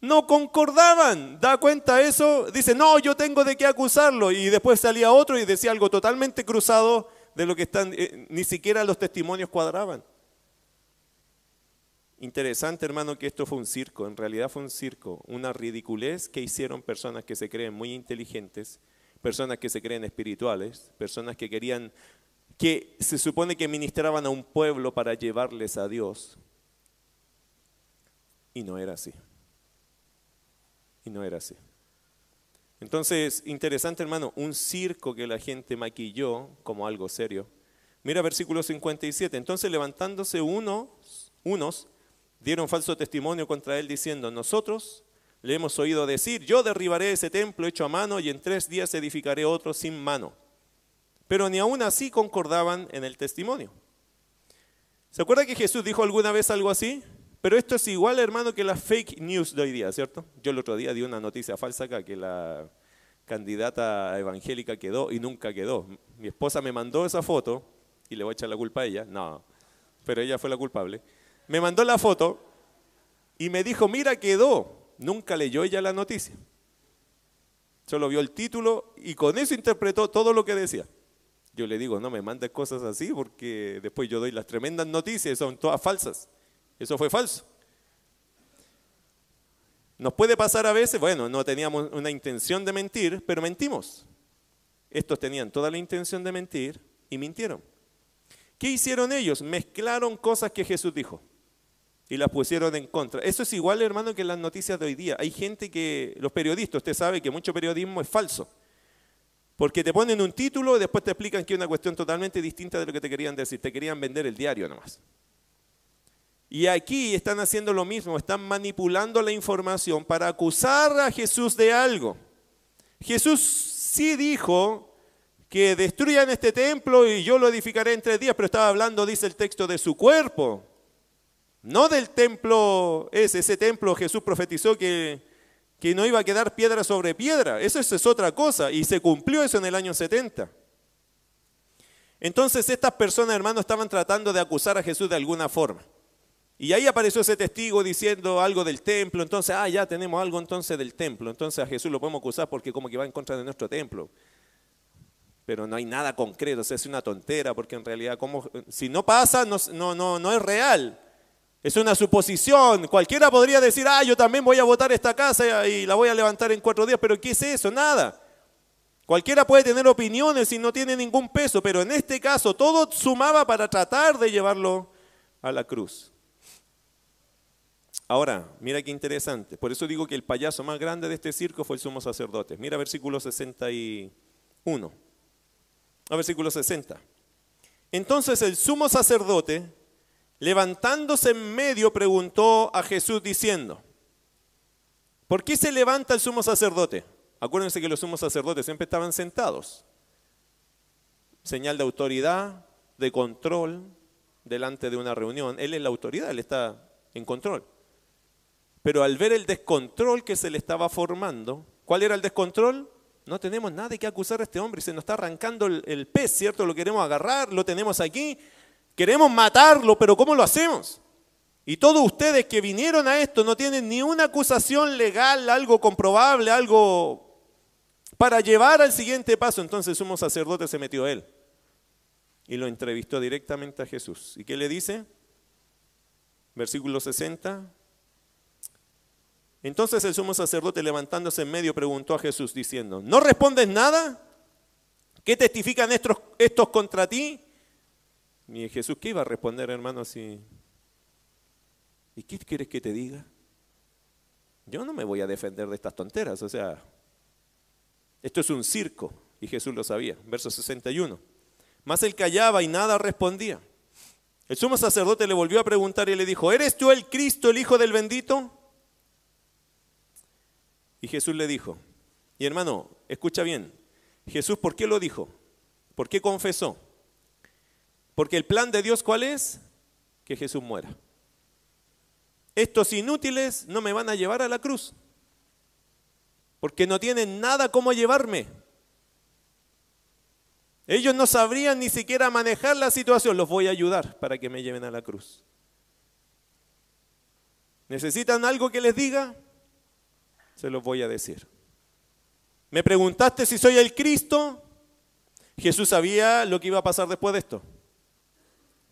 no concordaban. ¿Da cuenta eso? Dice, no, yo tengo de qué acusarlo. Y después salía otro y decía algo totalmente cruzado de lo que están, eh, ni siquiera los testimonios cuadraban. Interesante, hermano, que esto fue un circo. En realidad fue un circo, una ridiculez que hicieron personas que se creen muy inteligentes, personas que se creen espirituales, personas que querían, que se supone que ministraban a un pueblo para llevarles a Dios. Y no era así. Y no era así. Entonces, interesante hermano, un circo que la gente maquilló como algo serio. Mira versículo 57. Entonces levantándose unos, dieron falso testimonio contra él diciendo, nosotros le hemos oído decir, yo derribaré ese templo hecho a mano y en tres días edificaré otro sin mano. Pero ni aún así concordaban en el testimonio. ¿Se acuerda que Jesús dijo alguna vez algo así? Pero esto es igual, hermano, que las fake news de hoy día, ¿cierto? Yo el otro día di una noticia falsa acá, que la candidata evangélica quedó y nunca quedó. Mi esposa me mandó esa foto, y le voy a echar la culpa a ella, no, pero ella fue la culpable. Me mandó la foto y me dijo, mira, quedó. Nunca leyó ella la noticia. Solo vio el título y con eso interpretó todo lo que decía. Yo le digo, no me mandes cosas así porque después yo doy las tremendas noticias, son todas falsas. Eso fue falso. Nos puede pasar a veces, bueno, no teníamos una intención de mentir, pero mentimos. Estos tenían toda la intención de mentir y mintieron. ¿Qué hicieron ellos? Mezclaron cosas que Jesús dijo y las pusieron en contra. Eso es igual, hermano, que en las noticias de hoy día. Hay gente que, los periodistas, usted sabe que mucho periodismo es falso. Porque te ponen un título y después te explican que es una cuestión totalmente distinta de lo que te querían decir. Te querían vender el diario nomás. Y aquí están haciendo lo mismo, están manipulando la información para acusar a Jesús de algo. Jesús sí dijo que destruyan este templo y yo lo edificaré en tres días, pero estaba hablando, dice el texto, de su cuerpo. No del templo ese, ese templo Jesús profetizó que, que no iba a quedar piedra sobre piedra. Eso, es otra cosa y se cumplió eso en el año 70. Entonces estas personas, hermanos, estaban tratando de acusar a Jesús de alguna forma. Y ahí apareció ese testigo diciendo algo del templo. Entonces, ah, ya tenemos algo entonces del templo. Entonces a Jesús lo podemos acusar porque como que va en contra de nuestro templo. Pero no hay nada concreto, o sea, es una tontera, porque en realidad, como, si no pasa, no, no, no, no es real. Es una suposición. Cualquiera podría decir, ah, yo también voy a votar esta casa y la voy a levantar en cuatro días, pero ¿qué es eso? Nada. Cualquiera puede tener opiniones y no tiene ningún peso, pero en este caso todo sumaba para tratar de llevarlo a la cruz. Ahora, mira qué interesante. Por eso digo que el payaso más grande de este circo fue el sumo sacerdote. Mira versículo 61. A versículo 60. Entonces el sumo sacerdote levantándose en medio, preguntó a Jesús diciendo, ¿por qué se levanta el sumo sacerdote? Acuérdense que los sumos sacerdotes siempre estaban sentados. Señal de autoridad, de control, delante de una reunión. Él es la autoridad, él está en control. Pero al ver el descontrol que se le estaba formando, ¿cuál era el descontrol? No tenemos nada que acusar a este hombre, se nos está arrancando el, pez, ¿cierto? Lo queremos agarrar, lo tenemos aquí, Queremos matarlo, pero ¿cómo lo hacemos? Y todos ustedes que vinieron a esto no tienen ni una acusación legal, algo comprobable, algo para llevar al siguiente paso. Entonces el sacerdote se metió a él y lo entrevistó directamente a Jesús. ¿Y qué le dice? Versículo 60. Entonces el sumo sacerdote levantándose en medio preguntó a Jesús diciendo, ¿no respondes nada? ¿Qué testifican estos, estos contra ti? Y Jesús, ¿qué iba a responder, hermano, así? ¿Y qué quieres que te diga? Yo no me voy a defender de estas tonteras, o sea, esto es un circo, y Jesús lo sabía. Verso 61. Más él callaba y nada respondía. El sumo sacerdote le volvió a preguntar y le dijo, ¿eres tú el Cristo, el Hijo del bendito? Y Jesús le dijo, y hermano, escucha bien, Jesús, ¿por qué lo dijo? ¿Por qué confesó? Porque el plan de Dios, ¿cuál es? Que Jesús muera. Estos inútiles no me van a llevar a la cruz. Porque no tienen nada como llevarme. Ellos no sabrían ni siquiera manejar la situación. Los voy a ayudar para que me lleven a la cruz. ¿Necesitan algo que les diga? Se los voy a decir. ¿Me preguntaste si soy el Cristo? Jesús sabía lo que iba a pasar después de esto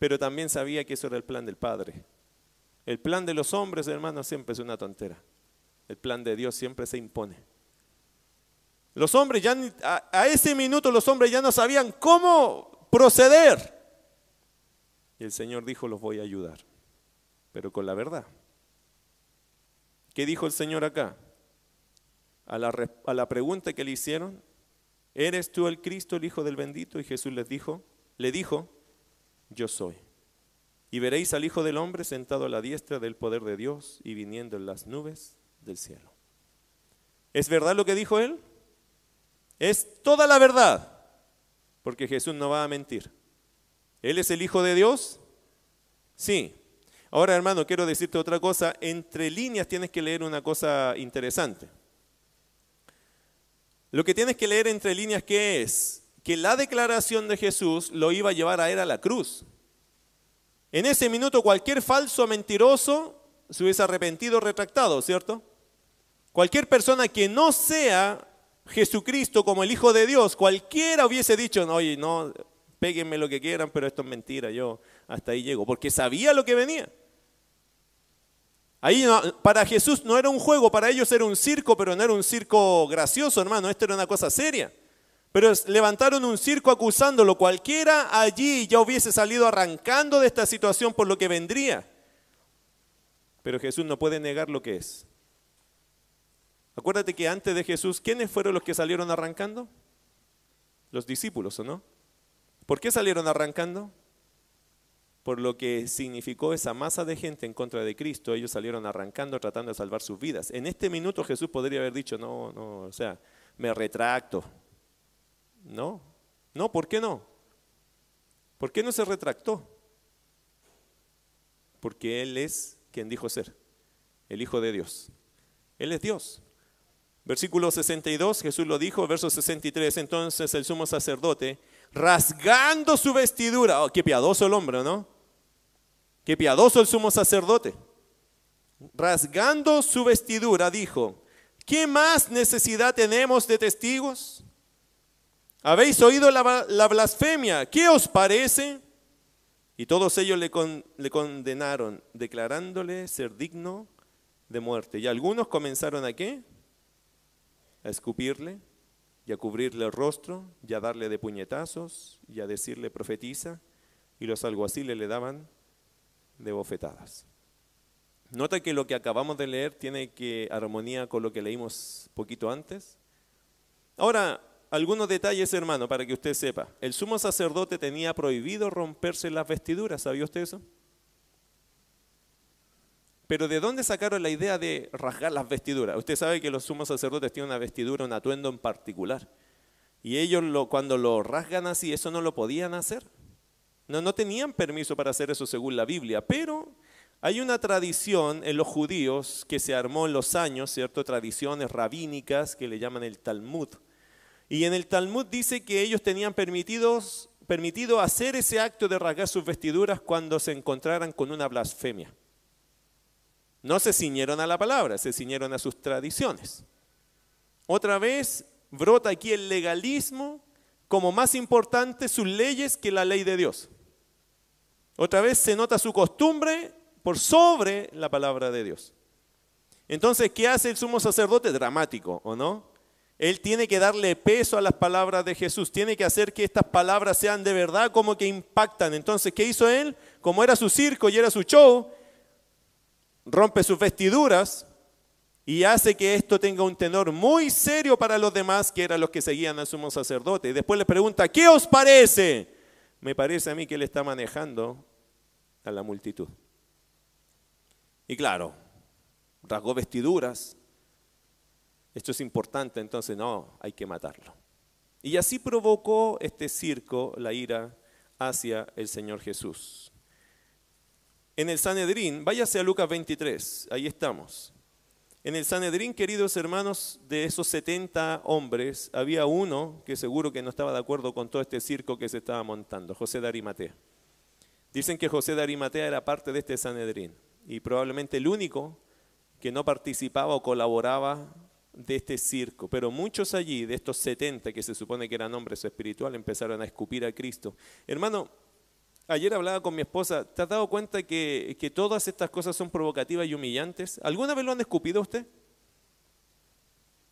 pero también sabía que eso era el plan del Padre. El plan de los hombres, hermanos, siempre es una tontera. El plan de Dios siempre se impone. Los hombres ya, a, a ese minuto los hombres ya no sabían cómo proceder. Y el Señor dijo, los voy a ayudar, pero con la verdad. ¿Qué dijo el Señor acá? A la, a la, pregunta que le hicieron, ¿eres tú el Cristo, el Hijo del bendito? Y Jesús les dijo, le dijo, yo soy. Y veréis al Hijo del Hombre sentado a la diestra del poder de Dios y viniendo en las nubes del cielo. ¿Es verdad lo que dijo él? Es toda la verdad, porque Jesús no va a mentir. ¿Él es el Hijo de Dios? Sí. Ahora, hermano, quiero decirte otra cosa. Entre líneas tienes que leer una cosa interesante. Lo que tienes que leer entre líneas, ¿qué es? Que la declaración de Jesús lo iba a llevar a él a la cruz. En ese minuto cualquier falso mentiroso se hubiese arrepentido, retractado, ¿cierto? Cualquier persona que no sea Jesucristo como el Hijo de Dios, cualquiera hubiese dicho, no, oye, no, péguenme lo que quieran, pero esto es mentira, yo hasta ahí llego, porque sabía lo que venía. Ahí para Jesús no era un juego, para ellos era un circo, pero no era un circo gracioso, hermano, esto era una cosa seria. Pero levantaron un circo acusándolo. Cualquiera allí ya hubiese salido arrancando de esta situación por lo que vendría. Pero Jesús no puede negar lo que es. Acuérdate que antes de Jesús, ¿quiénes fueron los que salieron arrancando? Los discípulos, ¿o no? ¿Por qué salieron arrancando? Por lo que significó esa masa de gente en contra de Cristo, ellos salieron arrancando tratando de salvar sus vidas. En este minuto Jesús podría haber dicho, no, no, o sea, me retracto. No, no, ¿por qué no? ¿Por qué no se retractó? Porque Él es quien dijo ser, el Hijo de Dios. Él es Dios. Versículo 62, Jesús lo dijo, verso 63, entonces el sumo sacerdote, rasgando su vestidura, oh, qué piadoso el hombre, ¿no? Qué piadoso el sumo sacerdote. Rasgando su vestidura, dijo, ¿qué más necesidad tenemos de testigos? ¿Habéis oído la, blasfemia? ¿Qué os parece? Y todos ellos le, le condenaron, declarándole ser digno de muerte. Y algunos comenzaron a qué? A escupirle y a cubrirle el rostro y a darle de puñetazos y a decirle profetiza. Y los alguaciles le daban de bofetadas. Nota que lo que acabamos de leer tiene que armonía con lo que leímos poquito antes. Ahora, algunos detalles, hermano, para que usted sepa. El sumo sacerdote tenía prohibido romperse las vestiduras, ¿sabía usted eso? Pero ¿de dónde sacaron la idea de rasgar las vestiduras? Usted sabe que los sumos sacerdotes tienen una vestidura, un atuendo en particular. Y ellos lo, cuando lo rasgan así, eso no lo podían hacer. No, no tenían permiso para hacer eso según la Biblia, pero hay una tradición en los judíos que se armó en los años, ¿cierto? Tradiciones rabínicas que le llaman el Talmud. Y en el Talmud dice que ellos tenían permitidos, permitido hacer ese acto de rasgar sus vestiduras cuando se encontraran con una blasfemia. No se ciñeron a la palabra, se ciñeron a sus tradiciones. Otra vez brota aquí el legalismo como más importante sus leyes que la ley de Dios. Otra vez se nota su costumbre por sobre la palabra de Dios. Entonces, ¿qué hace el sumo sacerdote? Dramático, ¿o no? Él tiene que darle peso a las palabras de Jesús, tiene que hacer que estas palabras sean de verdad como que impactan. Entonces, ¿qué hizo él? Como era su circo y era su show, rompe sus vestiduras y hace que esto tenga un tenor muy serio para los demás, que eran los que seguían al sumo sacerdote. Y después le pregunta, ¿qué os parece? Me parece a mí que él está manejando a la multitud. Y claro, rasgó vestiduras. Esto es importante, entonces no, hay que matarlo. Y así provocó este circo la ira hacia el Señor Jesús. En el Sanedrín, váyase a Lucas 23, ahí estamos. En el Sanedrín, queridos hermanos, de esos 70 hombres, había uno que seguro que no estaba de acuerdo con todo este circo que se estaba montando, José de Arimatea. Dicen que José de Arimatea era parte de este Sanedrín y probablemente el único que no participaba o colaboraba de este circo. Pero muchos allí, de estos 70 que se supone que eran hombres espirituales, empezaron a escupir a Cristo. Hermano, Ayer hablaba con mi esposa, ¿te has dado cuenta que, que todas estas cosas son provocativas y humillantes? ¿Alguna vez lo han escupido usted?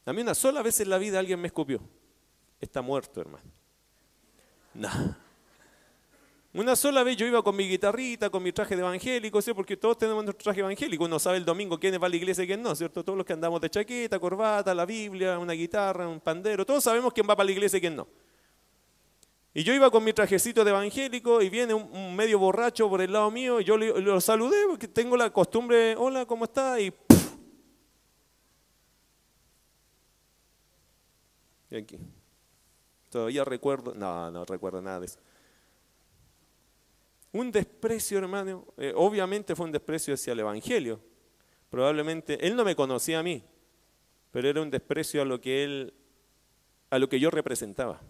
A mí una sola vez en la vida alguien me escupió. Está muerto, hermano. No. Una sola vez yo iba con mi guitarrita, con mi traje de evangélico, ¿sí? porque todos tenemos nuestro traje evangélico. Uno sabe el domingo quién va a la iglesia y quién no, ¿cierto? Todos los que andamos de chaqueta, corbata, la Biblia, una guitarra, un pandero, todos sabemos quién va para la iglesia y quién no. Y yo iba con mi trajecito de evangélico y viene un, medio borracho por el lado mío y yo lo, saludé porque tengo la costumbre, hola, ¿cómo está? Y, y aquí. Todavía recuerdo, no, no recuerdo nada de eso. Un desprecio, hermano, eh, obviamente fue un desprecio hacia el Evangelio. Probablemente, él no me conocía a mí, pero era un desprecio a lo que él, a lo que yo representaba.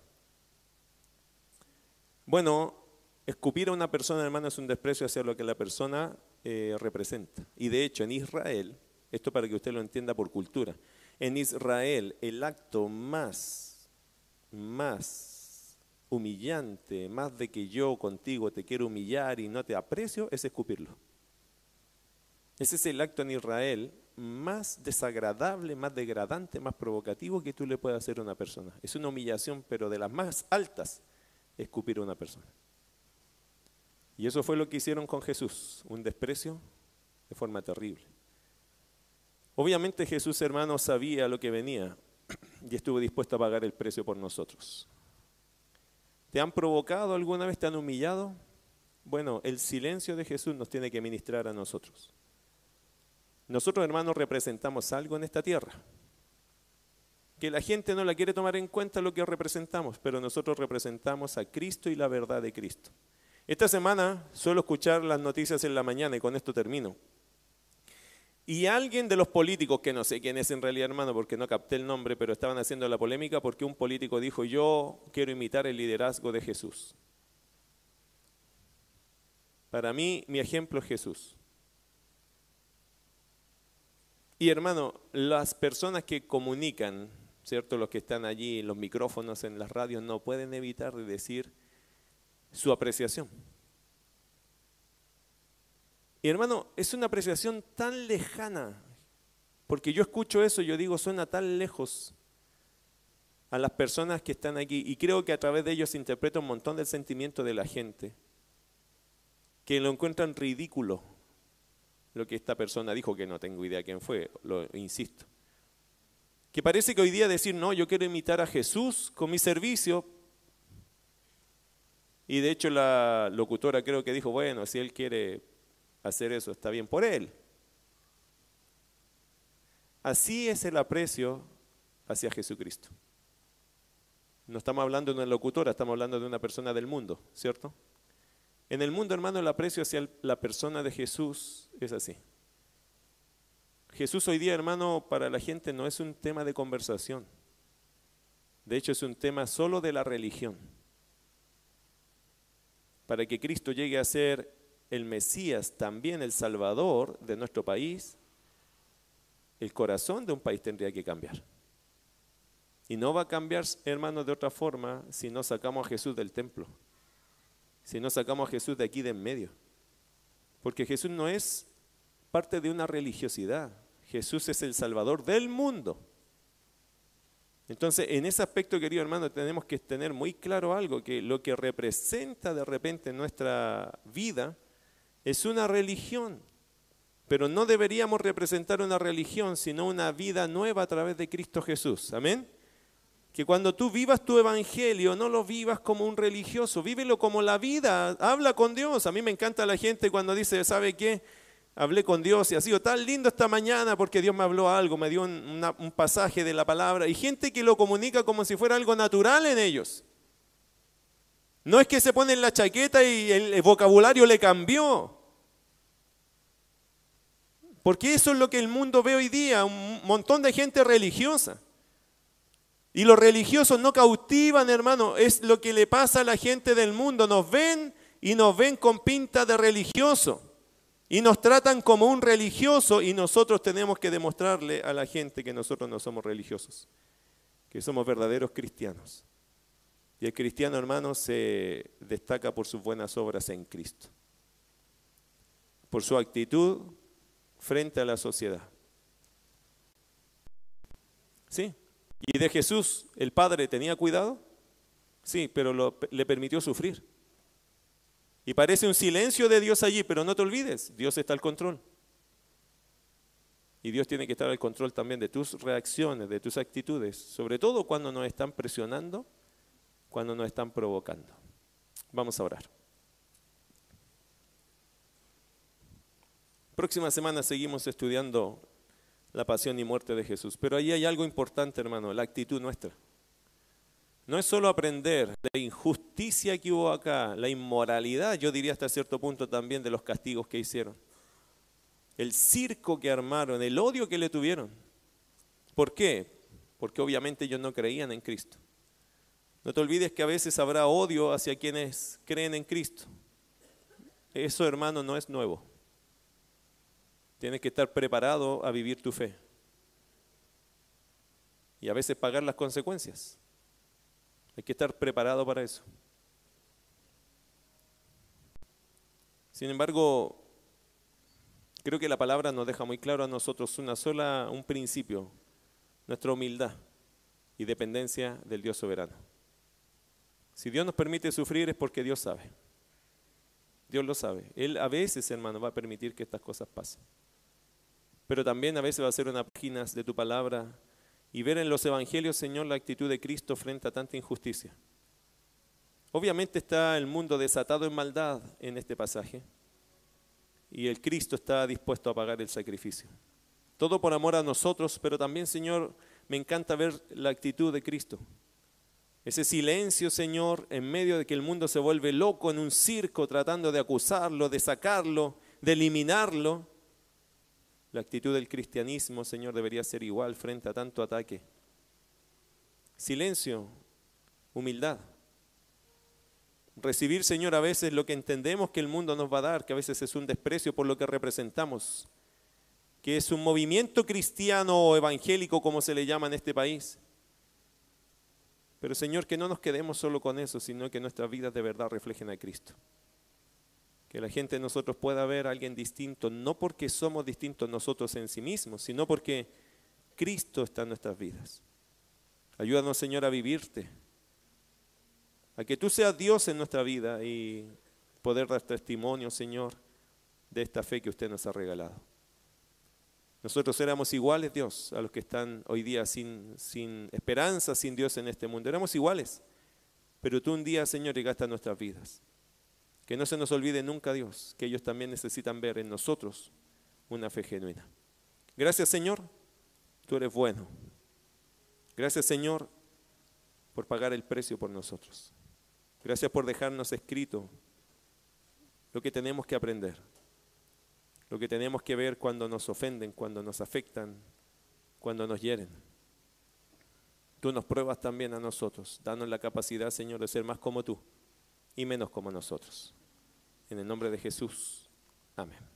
Bueno, escupir a una persona, hermano, es un desprecio hacia lo que la persona eh, representa. Y de hecho, en Israel, esto para que usted lo entienda por cultura, en Israel el acto más, más humillante, más de que yo contigo te quiero humillar y no te aprecio, es escupirlo. Ese es el acto en Israel más desagradable, más degradante, más provocativo que tú le puedas hacer a una persona. Es una humillación, pero de las más altas, escupir a una persona. Y eso fue lo que hicieron con Jesús, un desprecio de forma terrible. Obviamente Jesús, hermano, sabía lo que venía y estuvo dispuesto a pagar el precio por nosotros. ¿Te han provocado alguna vez? ¿Te han humillado? Bueno, el silencio de Jesús nos tiene que ministrar a nosotros. Nosotros, hermanos, representamos algo en esta tierra. Que la gente no la quiere tomar en cuenta lo que representamos, pero nosotros representamos a Cristo y la verdad de Cristo. Esta semana suelo escuchar las noticias en la mañana y con esto termino. Y alguien de los políticos, que no sé quién es en realidad hermano porque no capté el nombre, pero estaban haciendo la polémica porque un político dijo, yo quiero imitar el liderazgo de Jesús. Para mí, mi ejemplo es Jesús. Y hermano, las personas que comunican, ¿cierto? Los que están allí, los micrófonos en las radios, no pueden evitar de decir su apreciación. Y hermano, es una apreciación tan lejana, porque yo escucho eso y yo digo, suena tan lejos a las personas que están aquí, y creo que a través de ellos se interpreta un montón del sentimiento de la gente, que lo encuentran ridículo lo que esta persona dijo, que no tengo idea quién fue, lo insisto. Que parece que hoy día decir, no, yo quiero imitar a Jesús con mi servicio, y de hecho la locutora creo que dijo, bueno, si él quiere hacer eso, está bien por él. Así es el aprecio hacia Jesucristo. No estamos hablando de una locutora, estamos hablando de una persona del mundo, ¿cierto? En el mundo, hermano, el aprecio hacia la persona de Jesús es así. Jesús hoy día, hermano, para la gente no es un tema de conversación. De hecho, es un tema solo de la religión. Para que Cristo llegue a ser el Mesías, también el Salvador de nuestro país, el corazón de un país tendría que cambiar. Y no va a cambiar, hermanos, de otra forma si no sacamos a Jesús del templo, si no sacamos a Jesús de aquí de en medio. Porque Jesús no es parte de una religiosidad, Jesús es el Salvador del mundo. Entonces, en ese aspecto, querido hermano, tenemos que tener muy claro algo, que lo que representa de repente nuestra vida es una religión, pero no deberíamos representar una religión, sino una vida nueva a través de Cristo Jesús. Amén. Que cuando tú vivas tu evangelio, no lo vivas como un religioso, vívelo como la vida, habla con Dios. A mí me encanta la gente cuando dice, ¿sabe qué? Hablé con Dios y ha sido tan lindo esta mañana porque Dios me habló algo, me dio un, pasaje de la palabra. Y gente que lo comunica como si fuera algo natural en ellos. No es que se ponen la chaqueta y el vocabulario le cambió. Porque eso es lo que el mundo ve hoy día, un montón de gente religiosa. Y los religiosos no cautivan, hermano, es lo que le pasa a la gente del mundo. Nos ven y nos ven con pinta de religioso. Y nos tratan como un religioso y nosotros tenemos que demostrarle a la gente que nosotros no somos religiosos, que somos verdaderos cristianos. Y el cristiano, hermano, se destaca por sus buenas obras en Cristo, por su actitud frente a la sociedad. ¿Sí? ¿Y de Jesús el Padre tenía cuidado? Sí, pero le permitió sufrir. Y parece un silencio de Dios allí, pero no te olvides, Dios está al control. Y Dios tiene que estar al control también de tus reacciones, de tus actitudes, sobre todo cuando nos están presionando cuando nos están provocando. Vamos a orar. Próxima semana seguimos estudiando la pasión y muerte de Jesús, pero ahí hay algo importante, hermano, la actitud nuestra. No es solo aprender la injusticia que hubo acá, la inmoralidad, yo diría hasta cierto punto también de los castigos que hicieron, el circo que armaron, el odio que le tuvieron. ¿Por qué? Porque obviamente ellos no creían en Cristo. No te olvides que a veces habrá odio hacia quienes creen en Cristo. Eso, hermano, no es nuevo. Tienes que estar preparado a vivir tu fe. Y a veces pagar las consecuencias. Hay que estar preparado para eso. Sin embargo, creo que la palabra nos deja muy claro a nosotros una sola, un principio, nuestra humildad y dependencia del Dios soberano. Si Dios nos permite sufrir es porque Dios sabe. Dios lo sabe. Él a veces, hermano, va a permitir que estas cosas pasen. Pero también a veces va a ser una página de tu palabra y ver en los evangelios, Señor, la actitud de Cristo frente a tanta injusticia. Obviamente está el mundo desatado en maldad en este pasaje y el Cristo está dispuesto a pagar el sacrificio. Todo por amor a nosotros, pero también, Señor, me encanta ver la actitud de Cristo. Ese silencio, Señor, en medio de que el mundo se vuelve loco en un circo tratando de acusarlo, de sacarlo, de eliminarlo. La actitud del cristianismo, Señor, debería ser igual frente a tanto ataque. Silencio, humildad. Recibir, Señor, a veces lo que entendemos que el mundo nos va a dar, que a veces es un desprecio por lo que representamos, que es un movimiento cristiano o evangélico, como se le llama en este país. Pero Señor, que no nos quedemos solo con eso, sino que nuestras vidas de verdad reflejen a Cristo que la gente de nosotros pueda ver a alguien distinto, no porque somos distintos nosotros en sí mismos, sino porque Cristo está en nuestras vidas. Ayúdanos, Señor, a vivirte, a que tú seas Dios en nuestra vida y poder dar testimonio, Señor, de esta fe que usted nos ha regalado. Nosotros éramos iguales, Dios, a los que están hoy día sin, sin esperanza, sin Dios en este mundo. Éramos iguales, pero tú un día, Señor, llegaste a nuestras vidas. Que no se nos olvide nunca, Dios, que ellos también necesitan ver en nosotros una fe genuina. Gracias, Señor, tú eres bueno. Gracias, Señor, por pagar el precio por nosotros. Gracias por dejarnos escrito lo que tenemos que aprender, lo que tenemos que ver cuando nos ofenden, cuando nos afectan, cuando nos hieren. Tú nos pruebas también a nosotros. Danos la capacidad, Señor, de ser más como tú y menos como nosotros. En el nombre de Jesús. Amén.